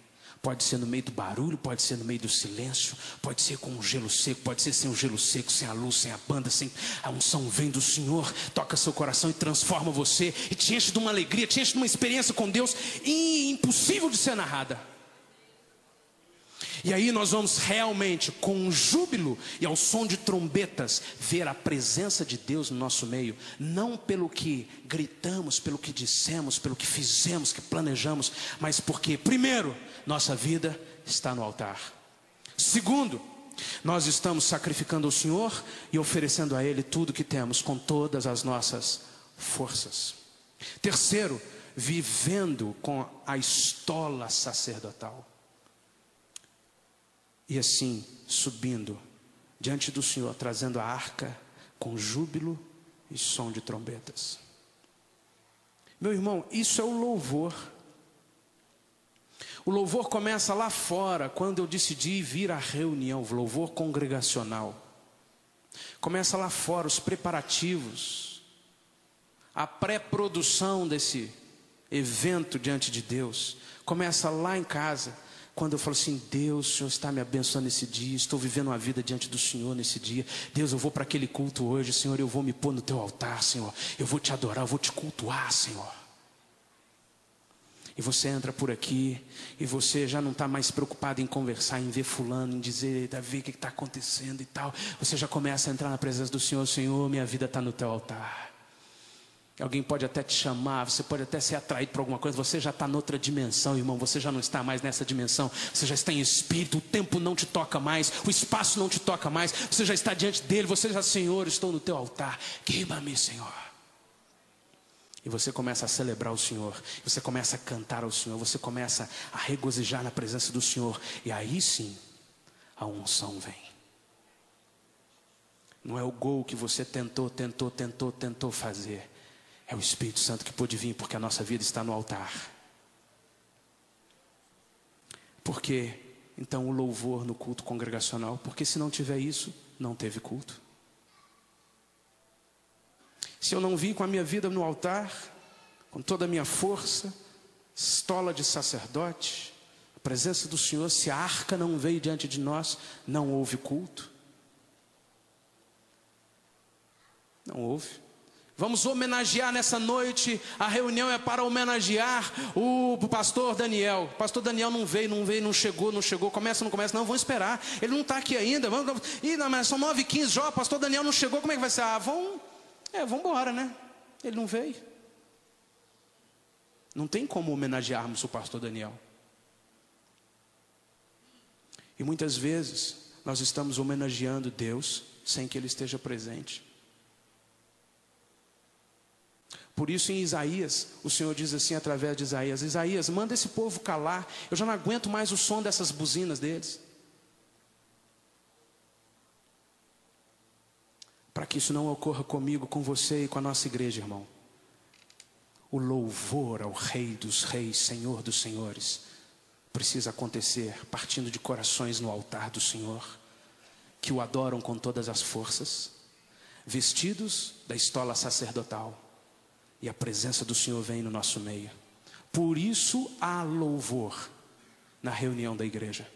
Pode ser no meio do barulho, pode ser no meio do silêncio, pode ser com um gelo seco, pode ser sem o gelo seco, sem a luz, sem a banda, sem a unção vem do Senhor, toca seu coração e transforma você e te enche de uma alegria, te enche de uma experiência com Deus impossível de ser narrada. E aí nós vamos realmente, com júbilo e ao som de trombetas, ver a presença de Deus no nosso meio, não pelo que gritamos, pelo que dissemos, pelo que fizemos, que planejamos, mas porque, primeiro, nossa vida está no altar. Segundo, nós estamos sacrificando ao Senhor e oferecendo a Ele tudo que temos com todas as nossas forças. Terceiro, vivendo com a estola sacerdotal. E assim, subindo diante do Senhor, trazendo a arca com júbilo e som de trombetas. Meu irmão, isso é o louvor. O louvor começa lá fora, quando eu decidi vir à reunião, o louvor congregacional. Começa lá fora, os preparativos, a pré-produção desse evento diante de Deus. Começa lá em casa quando eu falo assim, Deus, o Senhor está me abençoando nesse dia, estou vivendo uma vida diante do Senhor nesse dia. Deus, eu vou para aquele culto hoje, Senhor, eu vou me pôr no teu altar, Senhor. Eu vou te adorar, eu vou te cultuar, Senhor. E você entra por aqui e você já não está mais preocupado em conversar, em ver fulano, em dizer, Davi, o que está acontecendo e tal. Você já começa a entrar na presença do Senhor, Senhor, minha vida está no teu altar. Alguém pode até te chamar, você pode até ser atraído por alguma coisa, você já está noutra dimensão, irmão, você já não está mais nessa dimensão, você já está em espírito, o tempo não te toca mais, o espaço não te toca mais, você já está diante dele, você já, Senhor, estou no teu altar, queima-me, Senhor. E você começa a celebrar o Senhor, você começa a cantar ao Senhor, você começa a regozijar na presença do Senhor, e aí sim a unção vem. Não é o gol que você tentou, tentou, tentou, tentou fazer é o Espírito Santo que pôde vir, porque a nossa vida está no altar. Por que então o louvor no culto congregacional? Porque se não tiver isso, não teve culto. Se eu não vim com a minha vida no altar, com toda a minha força, estola de sacerdote, a presença do Senhor, se a arca não veio diante de nós, não houve culto. Não houve. Vamos homenagear nessa noite. A reunião é para homenagear o pastor Daniel. O pastor Daniel não veio, não veio, não chegou, não chegou. Começa, não começa. Não, vamos esperar. Ele não está aqui ainda. Vamos. Ih, não, mas são 9h15 já. O pastor Daniel não chegou. Como é que vai ser? Ah, vamos. É, vamos embora, né? Ele não veio. Não tem como homenagearmos o pastor Daniel. E muitas vezes nós estamos homenageando Deus sem que Ele esteja presente. Por isso, em Isaías, o Senhor diz assim através de Isaías: Isaías, manda esse povo calar, eu já não aguento mais o som dessas buzinas deles. Para que isso não ocorra comigo, com você e com a nossa igreja, irmão. O louvor ao Rei dos Reis, Senhor dos Senhores, precisa acontecer partindo de corações no altar do Senhor, que o adoram com todas as forças, vestidos da estola sacerdotal e a presença do Senhor vem no nosso meio. Por isso há louvor na reunião da igreja.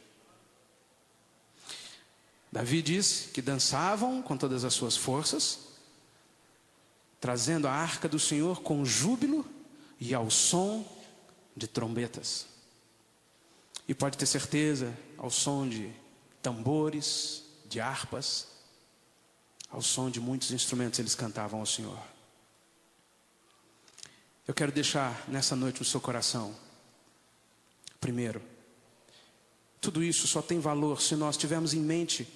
Davi disse que dançavam com todas as suas forças, trazendo a arca do Senhor com júbilo e ao som de trombetas. E pode ter certeza, ao som de tambores, de harpas, ao som de muitos instrumentos eles cantavam ao Senhor. Eu quero deixar nessa noite no seu coração. Primeiro, tudo isso só tem valor se nós tivermos em mente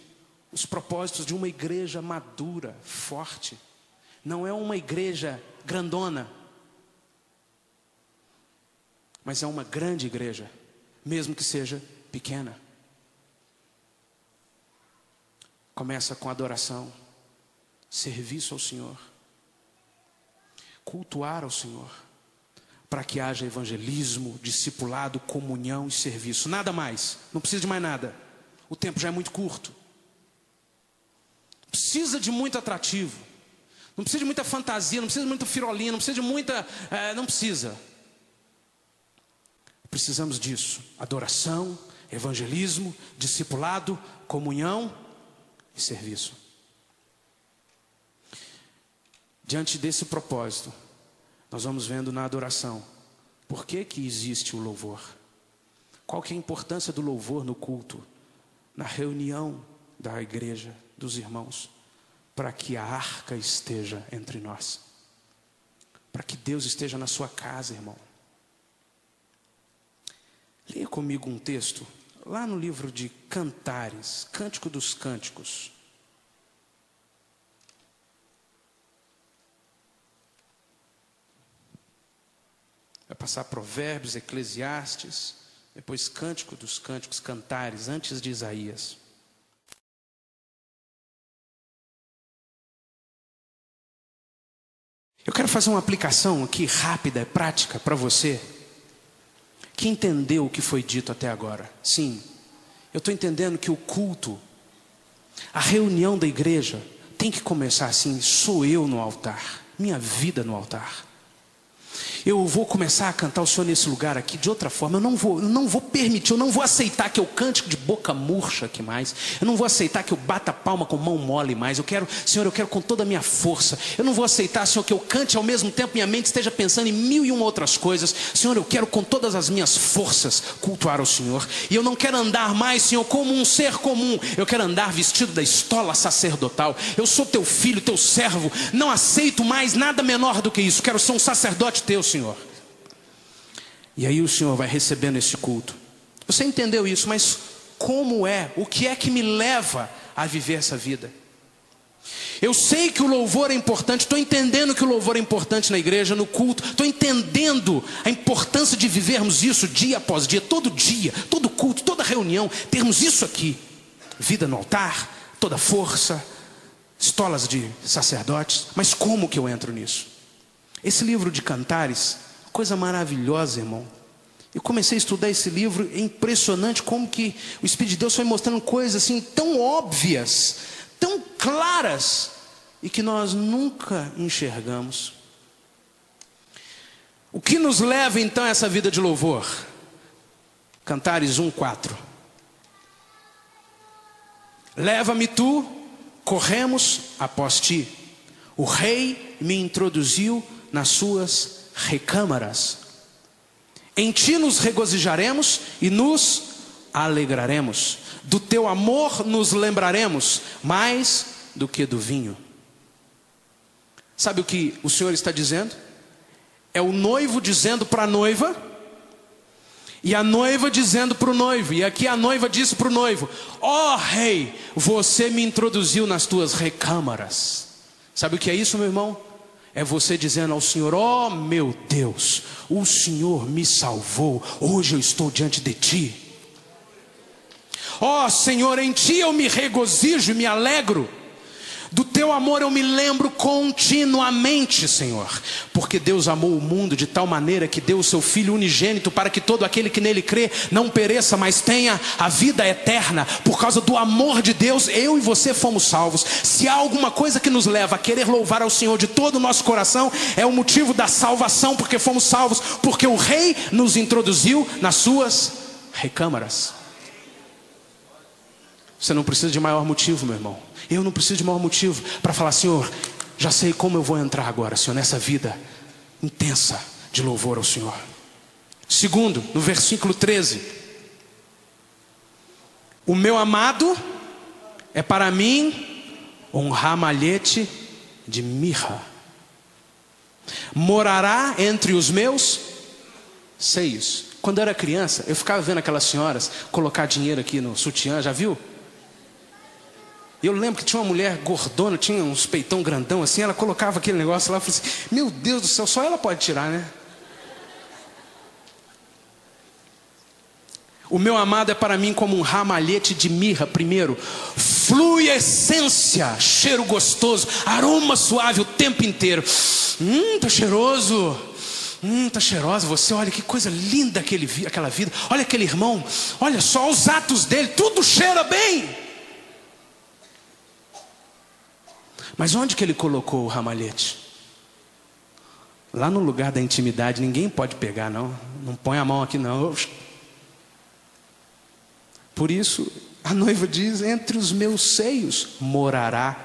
os propósitos de uma igreja madura, forte. Não é uma igreja grandona, mas é uma grande igreja, mesmo que seja pequena. Começa com adoração, serviço ao Senhor cultuar ao Senhor, para que haja evangelismo, discipulado, comunhão e serviço. Nada mais, não precisa de mais nada. O tempo já é muito curto. Precisa de muito atrativo. Não precisa de muita fantasia, não precisa de muita firolinha, não precisa de muita. É, não precisa. Precisamos disso: adoração, evangelismo, discipulado, comunhão e serviço. Diante desse propósito, nós vamos vendo na adoração, por que que existe o louvor? Qual que é a importância do louvor no culto, na reunião da igreja, dos irmãos, para que a arca esteja entre nós, para que Deus esteja na sua casa, irmão. Leia comigo um texto, lá no livro de Cantares, Cântico dos Cânticos. Vai passar Provérbios, Eclesiastes, depois Cântico dos Cânticos, Cantares, antes de Isaías. Eu quero fazer uma aplicação aqui rápida, prática para você que entendeu o que foi dito até agora. Sim, eu estou entendendo que o culto, a reunião da igreja, tem que começar assim: sou eu no altar, minha vida no altar. Eu vou começar a cantar o Senhor nesse lugar aqui de outra forma. Eu não vou, eu não vou permitir, eu não vou aceitar que eu cante de boca murcha aqui mais. Eu não vou aceitar que eu bata palma com mão mole mais. Eu quero, Senhor, eu quero com toda a minha força. Eu não vou aceitar, Senhor, que eu cante ao mesmo tempo minha mente esteja pensando em mil e uma outras coisas. Senhor, eu quero com todas as minhas forças cultuar o Senhor. E eu não quero andar mais, Senhor, como um ser comum. Eu quero andar vestido da estola sacerdotal. Eu sou teu filho, teu servo. Não aceito mais nada menor do que isso. Quero ser um sacerdote teu, Senhor. E aí o Senhor vai recebendo esse culto. Você entendeu isso, mas como é? O que é que me leva a viver essa vida? Eu sei que o louvor é importante, estou entendendo que o louvor é importante na igreja, no culto, estou entendendo a importância de vivermos isso dia após dia, todo dia, todo culto, toda reunião, termos isso aqui: vida no altar, toda força, estolas de sacerdotes. Mas como que eu entro nisso? Esse livro de cantares, coisa maravilhosa, irmão. Eu comecei a estudar esse livro, é impressionante como que o Espírito de Deus foi mostrando coisas assim tão óbvias, tão claras, e que nós nunca enxergamos. O que nos leva então a essa vida de louvor? Cantares 1:4. Leva-me tu, corremos após ti. O rei me introduziu nas suas recâmaras. Em ti nos regozijaremos e nos alegraremos. Do teu amor nos lembraremos mais do que do vinho. Sabe o que o Senhor está dizendo? É o noivo dizendo para a noiva, e a noiva dizendo para o noivo, e aqui a noiva disse para o noivo: Ó oh, rei, você me introduziu nas tuas recâmaras. Sabe o que é isso, meu irmão? É você dizendo ao Senhor: Ó oh, meu Deus, o Senhor me salvou, hoje eu estou diante de Ti. Ó oh, Senhor, em Ti eu me regozijo e me alegro. Do teu amor eu me lembro continuamente, Senhor, porque Deus amou o mundo de tal maneira que deu o seu Filho unigênito para que todo aquele que nele crê não pereça, mas tenha a vida eterna. Por causa do amor de Deus, eu e você fomos salvos. Se há alguma coisa que nos leva a querer louvar ao Senhor de todo o nosso coração, é o motivo da salvação, porque fomos salvos, porque o Rei nos introduziu nas suas recâmaras. Você não precisa de maior motivo, meu irmão. Eu não preciso de maior motivo para falar, Senhor, já sei como eu vou entrar agora, Senhor, nessa vida intensa de louvor ao Senhor. Segundo, no versículo 13: O meu amado é para mim um ramalhete de mirra, morará entre os meus seios. Quando eu era criança, eu ficava vendo aquelas senhoras colocar dinheiro aqui no sutiã, já viu? Eu lembro que tinha uma mulher gordona, tinha uns peitão grandão assim, ela colocava aquele negócio lá e falou assim: Meu Deus do céu, só ela pode tirar, né? O meu amado é para mim como um ramalhete de mirra, primeiro, flui essência, cheiro gostoso, aroma suave o tempo inteiro. Hum, tá cheiroso. Hum, tá cheirosa você, olha que coisa linda aquele, aquela vida. Olha aquele irmão, olha só os atos dele, tudo cheira bem. Mas onde que ele colocou o ramalhete? Lá no lugar da intimidade, ninguém pode pegar, não. Não põe a mão aqui, não. Por isso, a noiva diz: entre os meus seios morará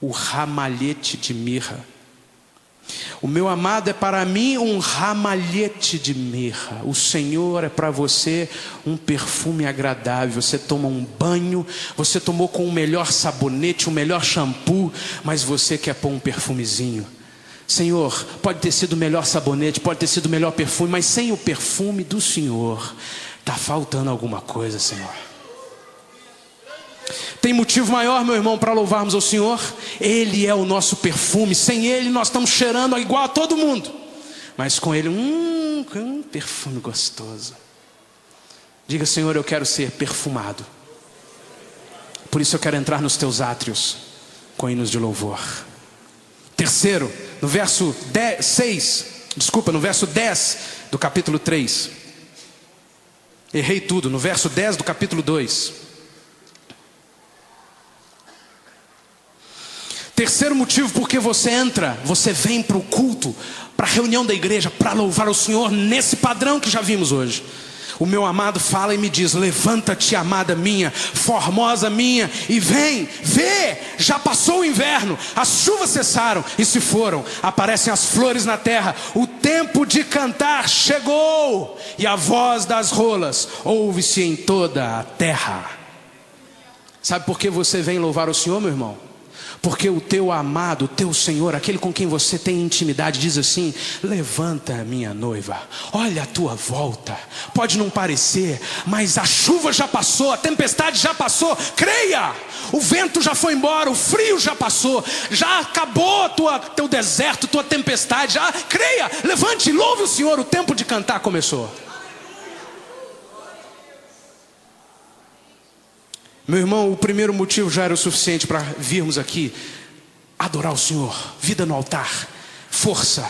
o ramalhete de mirra. O meu amado é para mim um ramalhete de mirra. O Senhor é para você um perfume agradável. Você toma um banho, você tomou com o melhor sabonete, o melhor shampoo, mas você quer pôr um perfumezinho. Senhor, pode ter sido o melhor sabonete, pode ter sido o melhor perfume, mas sem o perfume do Senhor, está faltando alguma coisa, Senhor. Tem motivo maior, meu irmão, para louvarmos ao Senhor? Ele é o nosso perfume. Sem Ele, nós estamos cheirando igual a todo mundo. Mas com Ele, hum, um perfume gostoso. Diga, Senhor, eu quero ser perfumado. Por isso eu quero entrar nos teus átrios com hinos de louvor. Terceiro, no verso 10, 6, desculpa, no verso 10 do capítulo 3. Errei tudo, no verso 10 do capítulo 2. Terceiro motivo porque você entra, você vem para o culto, para a reunião da igreja, para louvar o Senhor nesse padrão que já vimos hoje. O meu amado fala e me diz: Levanta-te, amada minha, formosa minha, e vem, vê, já passou o inverno, as chuvas cessaram e se foram, aparecem as flores na terra, o tempo de cantar chegou, e a voz das rolas ouve-se em toda a terra. Sabe por que você vem louvar o Senhor, meu irmão? Porque o teu amado, o teu Senhor, aquele com quem você tem intimidade, diz assim: Levanta, minha noiva, olha a tua volta. Pode não parecer, mas a chuva já passou, a tempestade já passou. Creia, o vento já foi embora, o frio já passou, já acabou tua, teu deserto, tua tempestade. Já, creia, levante, louve o Senhor, o tempo de cantar começou. Meu irmão, o primeiro motivo já era o suficiente para virmos aqui adorar o Senhor, vida no altar, força,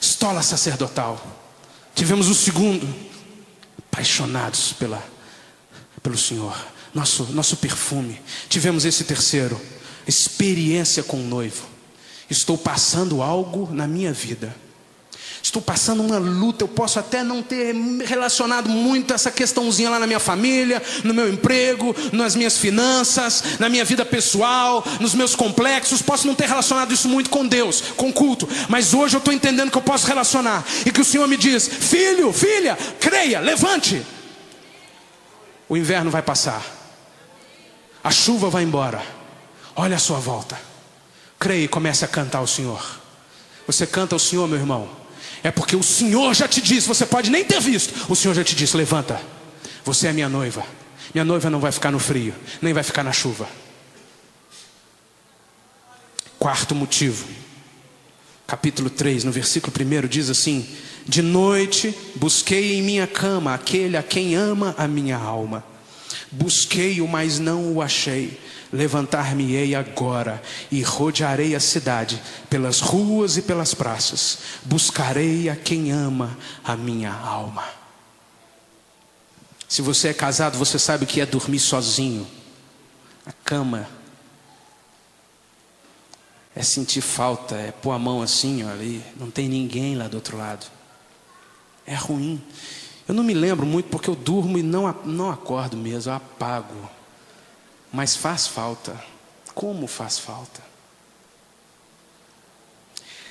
estola sacerdotal. Tivemos o segundo, apaixonados pela, pelo Senhor, nosso, nosso perfume. Tivemos esse terceiro, experiência com o noivo. Estou passando algo na minha vida Estou passando uma luta, eu posso até não ter relacionado muito essa questãozinha lá na minha família, no meu emprego, nas minhas finanças, na minha vida pessoal, nos meus complexos, posso não ter relacionado isso muito com Deus, com culto, mas hoje eu estou entendendo que eu posso relacionar e que o Senhor me diz: filho, filha, creia, levante. O inverno vai passar, a chuva vai embora, olha a sua volta, creia e comece a cantar o Senhor. Você canta o Senhor, meu irmão. É porque o Senhor já te disse, você pode nem ter visto, o Senhor já te disse: levanta, você é minha noiva. Minha noiva não vai ficar no frio, nem vai ficar na chuva. Quarto motivo, capítulo 3, no versículo 1 diz assim: De noite busquei em minha cama aquele a quem ama a minha alma. Busquei-o, mas não o achei. Levantar-me-ei agora e rodearei a cidade, pelas ruas e pelas praças. Buscarei a quem ama a minha alma. Se você é casado, você sabe o que é dormir sozinho. A cama é sentir falta, é pôr a mão assim, ali, não tem ninguém lá do outro lado. É ruim. Eu não me lembro muito porque eu durmo e não, não acordo mesmo, eu apago. Mas faz falta. Como faz falta?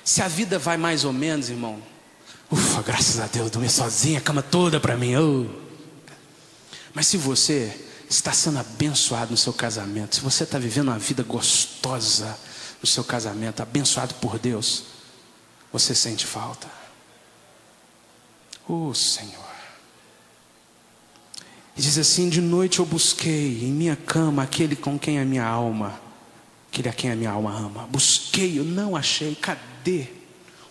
Se a vida vai mais ou menos, irmão, ufa, graças a Deus, dormir sozinho, a cama toda para mim. Oh. Mas se você está sendo abençoado no seu casamento, se você está vivendo uma vida gostosa no seu casamento, abençoado por Deus, você sente falta. Oh Senhor. E diz assim: De noite eu busquei em minha cama aquele com quem a minha alma, aquele a quem a minha alma ama. Busquei, eu não achei. Cadê?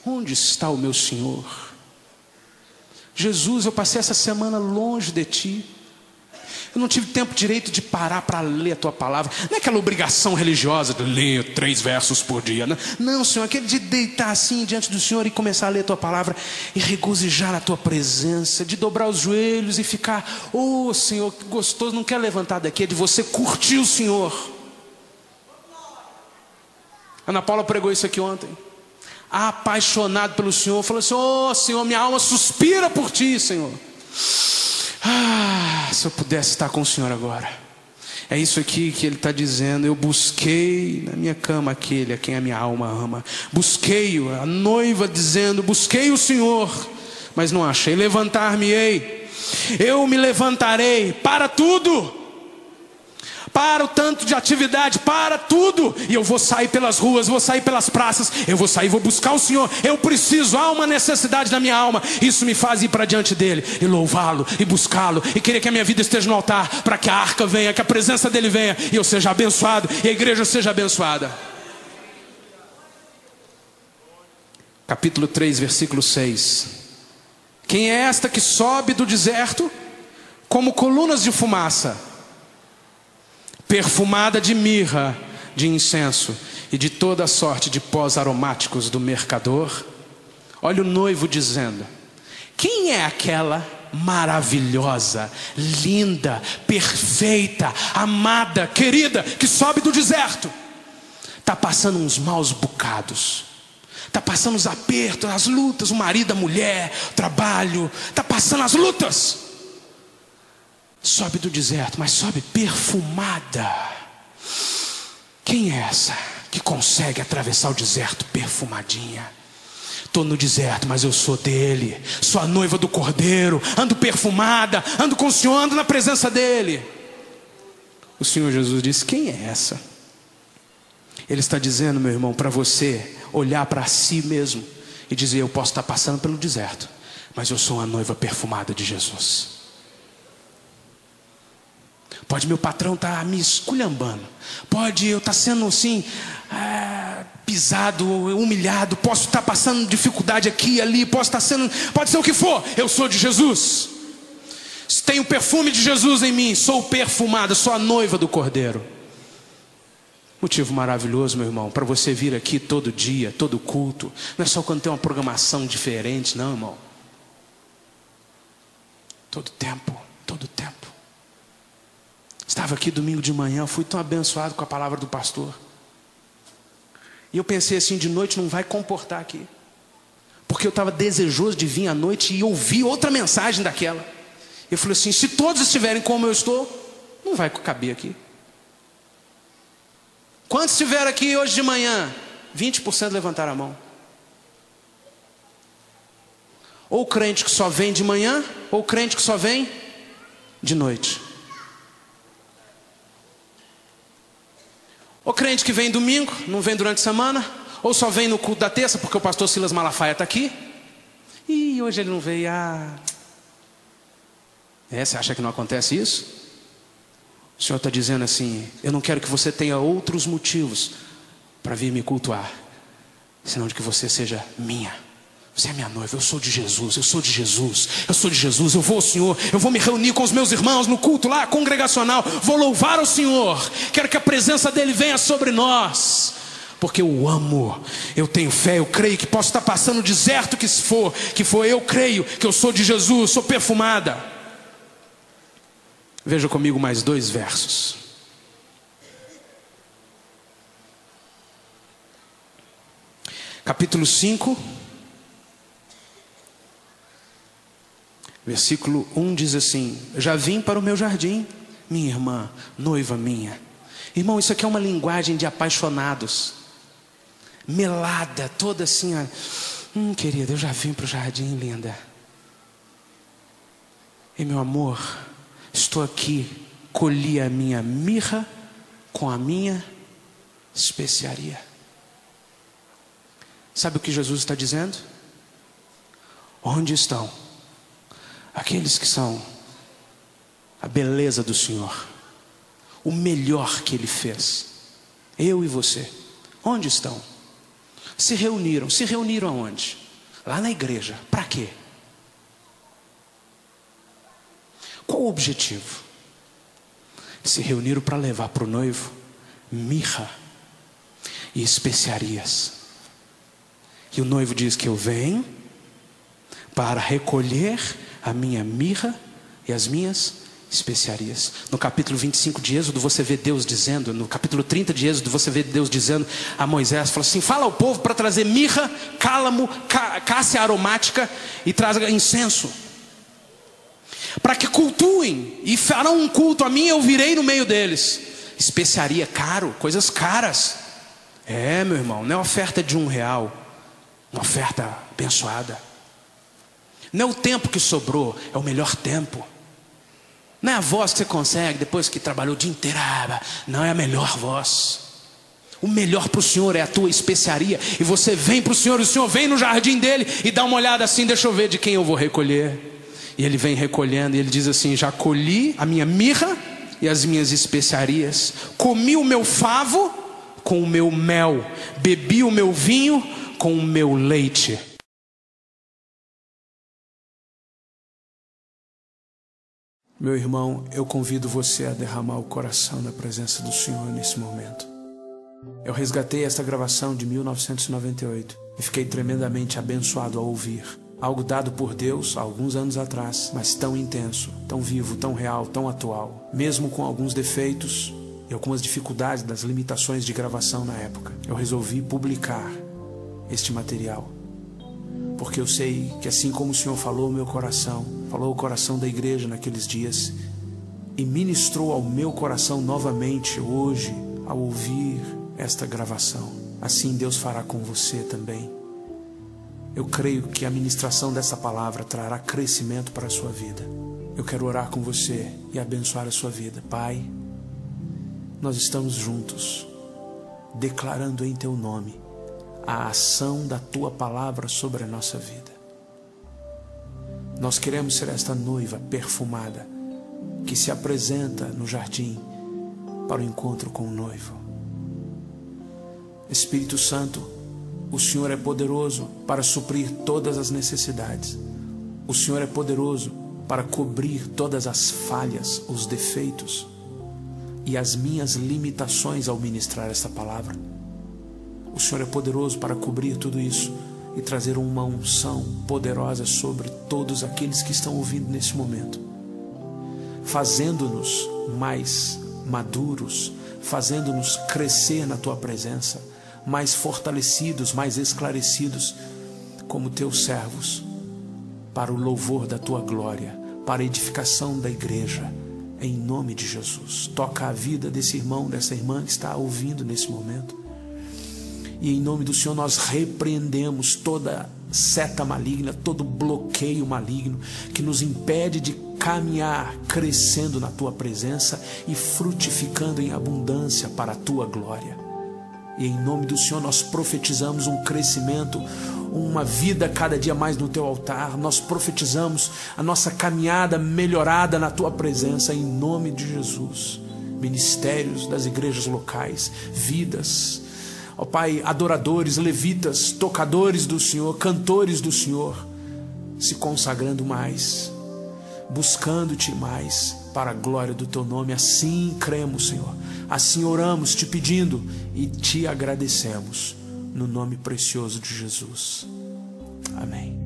Onde está o meu Senhor? Jesus, eu passei essa semana longe de ti. Eu não tive tempo direito de parar para ler a tua palavra. Não é aquela obrigação religiosa de ler três versos por dia. Não, não Senhor, aquele de deitar assim diante do Senhor e começar a ler a tua palavra e regozijar a tua presença, de dobrar os joelhos e ficar, oh Senhor, que gostoso, não quer levantar daqui, é de você curtir o Senhor. Ana Paula pregou isso aqui ontem. Apaixonado pelo Senhor, falou assim: Oh Senhor, minha alma suspira por ti, Senhor. Ah, se eu pudesse estar com o Senhor agora. É isso aqui que ele está dizendo. Eu busquei na minha cama aquele a quem a minha alma ama. Busquei-o, a noiva dizendo: Busquei o Senhor, mas não achei. Levantar-me-ei, eu me levantarei para tudo para o tanto de atividade, para tudo, e eu vou sair pelas ruas, vou sair pelas praças, eu vou sair, vou buscar o Senhor. Eu preciso, há uma necessidade na minha alma. Isso me faz ir para diante dele e louvá-lo e buscá-lo e querer que a minha vida esteja no altar para que a arca venha, que a presença dele venha e eu seja abençoado e a igreja seja abençoada. Capítulo 3, versículo 6. Quem é esta que sobe do deserto como colunas de fumaça? Perfumada de mirra, de incenso e de toda sorte de pós aromáticos do mercador. Olha o noivo dizendo: Quem é aquela maravilhosa, linda, perfeita, amada, querida, que sobe do deserto? está passando uns maus bocados, está passando os apertos, as lutas, o marido, a mulher, o trabalho, está passando as lutas. Sobe do deserto, mas sobe perfumada. Quem é essa que consegue atravessar o deserto perfumadinha? Estou no deserto, mas eu sou dele, sou a noiva do cordeiro, ando perfumada, ando com o Senhor, ando na presença dele. O Senhor Jesus disse: Quem é essa? Ele está dizendo, meu irmão, para você olhar para si mesmo e dizer: Eu posso estar passando pelo deserto, mas eu sou a noiva perfumada de Jesus. Pode meu patrão estar tá me esculhambando, pode eu estar tá sendo assim, é, pisado, humilhado, posso estar tá passando dificuldade aqui e ali, posso estar sendo, pode ser o que for, eu sou de Jesus. Tenho o perfume de Jesus em mim, sou perfumado, sou a noiva do Cordeiro. Motivo maravilhoso, meu irmão, para você vir aqui todo dia, todo culto. Não é só quando tem uma programação diferente, não, irmão. Todo tempo, todo tempo. Estava aqui domingo de manhã, fui tão abençoado com a palavra do pastor. E eu pensei assim: de noite não vai comportar aqui. Porque eu estava desejoso de vir à noite e ouvir outra mensagem daquela. Eu falei assim: se todos estiverem como eu estou, não vai caber aqui. Quantos estiveram aqui hoje de manhã? 20% levantaram a mão. Ou crente que só vem de manhã, ou crente que só vem de noite. Ou crente que vem domingo, não vem durante a semana, ou só vem no culto da terça, porque o pastor Silas Malafaia está aqui. E hoje ele não veio. Ah. É, você acha que não acontece isso? O Senhor está dizendo assim: eu não quero que você tenha outros motivos para vir me cultuar, senão de que você seja minha. Você é minha noiva, eu sou de Jesus, eu sou de Jesus, eu sou de Jesus, eu vou ao Senhor, eu vou me reunir com os meus irmãos no culto lá, congregacional, vou louvar o Senhor, quero que a presença dEle venha sobre nós, porque eu amo, eu tenho fé, eu creio que posso estar passando o deserto que for, que for, eu creio que eu sou de Jesus, sou perfumada. Veja comigo mais dois versos. Capítulo 5, versículo 1 diz assim: Já vim para o meu jardim, minha irmã, noiva minha. Irmão, isso aqui é uma linguagem de apaixonados, melada, toda assim. Hum, querida, eu já vim para o jardim, linda. E meu amor, Estou aqui, colhi a minha mirra com a minha especiaria. Sabe o que Jesus está dizendo? Onde estão aqueles que são a beleza do Senhor, o melhor que Ele fez? Eu e você, onde estão? Se reuniram, se reuniram aonde? Lá na igreja, para quê? Qual o objetivo? Se reuniram para levar para o noivo mirra e especiarias. E o noivo diz que eu venho para recolher a minha mirra e as minhas especiarias. No capítulo 25 de Êxodo, você vê Deus dizendo, no capítulo 30 de Êxodo, você vê Deus dizendo a Moisés: fala assim, fala ao povo para trazer mirra, cálamo, cássia aromática e traga incenso para que cultuem e farão um culto a mim, eu virei no meio deles. Especiaria caro, coisas caras. É, meu irmão, não é oferta de um real, uma oferta abençoada. Não é o tempo que sobrou, é o melhor tempo. Não é a voz que você consegue depois que trabalhou o dia inteiro. Ah, não é a melhor voz. O melhor para o Senhor é a tua especiaria. E você vem para o Senhor, e o Senhor vem no jardim dele e dá uma olhada assim: deixa eu ver de quem eu vou recolher. E ele vem recolhendo, e ele diz assim: Já colhi a minha mirra e as minhas especiarias, comi o meu favo com o meu mel, bebi o meu vinho com o meu leite. Meu irmão, eu convido você a derramar o coração na presença do Senhor nesse momento. Eu resgatei esta gravação de 1998 e fiquei tremendamente abençoado ao ouvir. Algo dado por Deus há alguns anos atrás, mas tão intenso, tão vivo, tão real, tão atual. Mesmo com alguns defeitos, e algumas dificuldades das limitações de gravação na época, eu resolvi publicar este material. Porque eu sei que assim como o Senhor falou o meu coração, falou o coração da igreja naqueles dias e ministrou ao meu coração novamente hoje ao ouvir esta gravação. Assim Deus fará com você também. Eu creio que a ministração dessa palavra trará crescimento para a sua vida. Eu quero orar com você e abençoar a sua vida. Pai, nós estamos juntos, declarando em Teu nome a ação da Tua palavra sobre a nossa vida. Nós queremos ser esta noiva perfumada que se apresenta no jardim para o encontro com o noivo. Espírito Santo, o Senhor é poderoso para suprir todas as necessidades. O Senhor é poderoso para cobrir todas as falhas, os defeitos e as minhas limitações ao ministrar esta palavra. O Senhor é poderoso para cobrir tudo isso e trazer uma unção poderosa sobre todos aqueles que estão ouvindo nesse momento, fazendo-nos mais maduros, fazendo-nos crescer na tua presença, mais fortalecidos, mais esclarecidos, como teus servos, para o louvor da tua glória, para a edificação da igreja em nome de Jesus. Toca a vida desse irmão, dessa irmã que está ouvindo nesse momento. E em nome do Senhor nós repreendemos toda seta maligna, todo bloqueio maligno que nos impede de caminhar crescendo na tua presença e frutificando em abundância para a tua glória. E em nome do Senhor nós profetizamos um crescimento, uma vida cada dia mais no teu altar. Nós profetizamos a nossa caminhada melhorada na tua presença, em nome de Jesus. Ministérios das igrejas locais, vidas, ó Pai, adoradores, levitas, tocadores do Senhor, cantores do Senhor, se consagrando mais, buscando-te mais para a glória do teu nome. Assim cremos, Senhor. Assim oramos, te pedindo e te agradecemos no nome precioso de Jesus. Amém.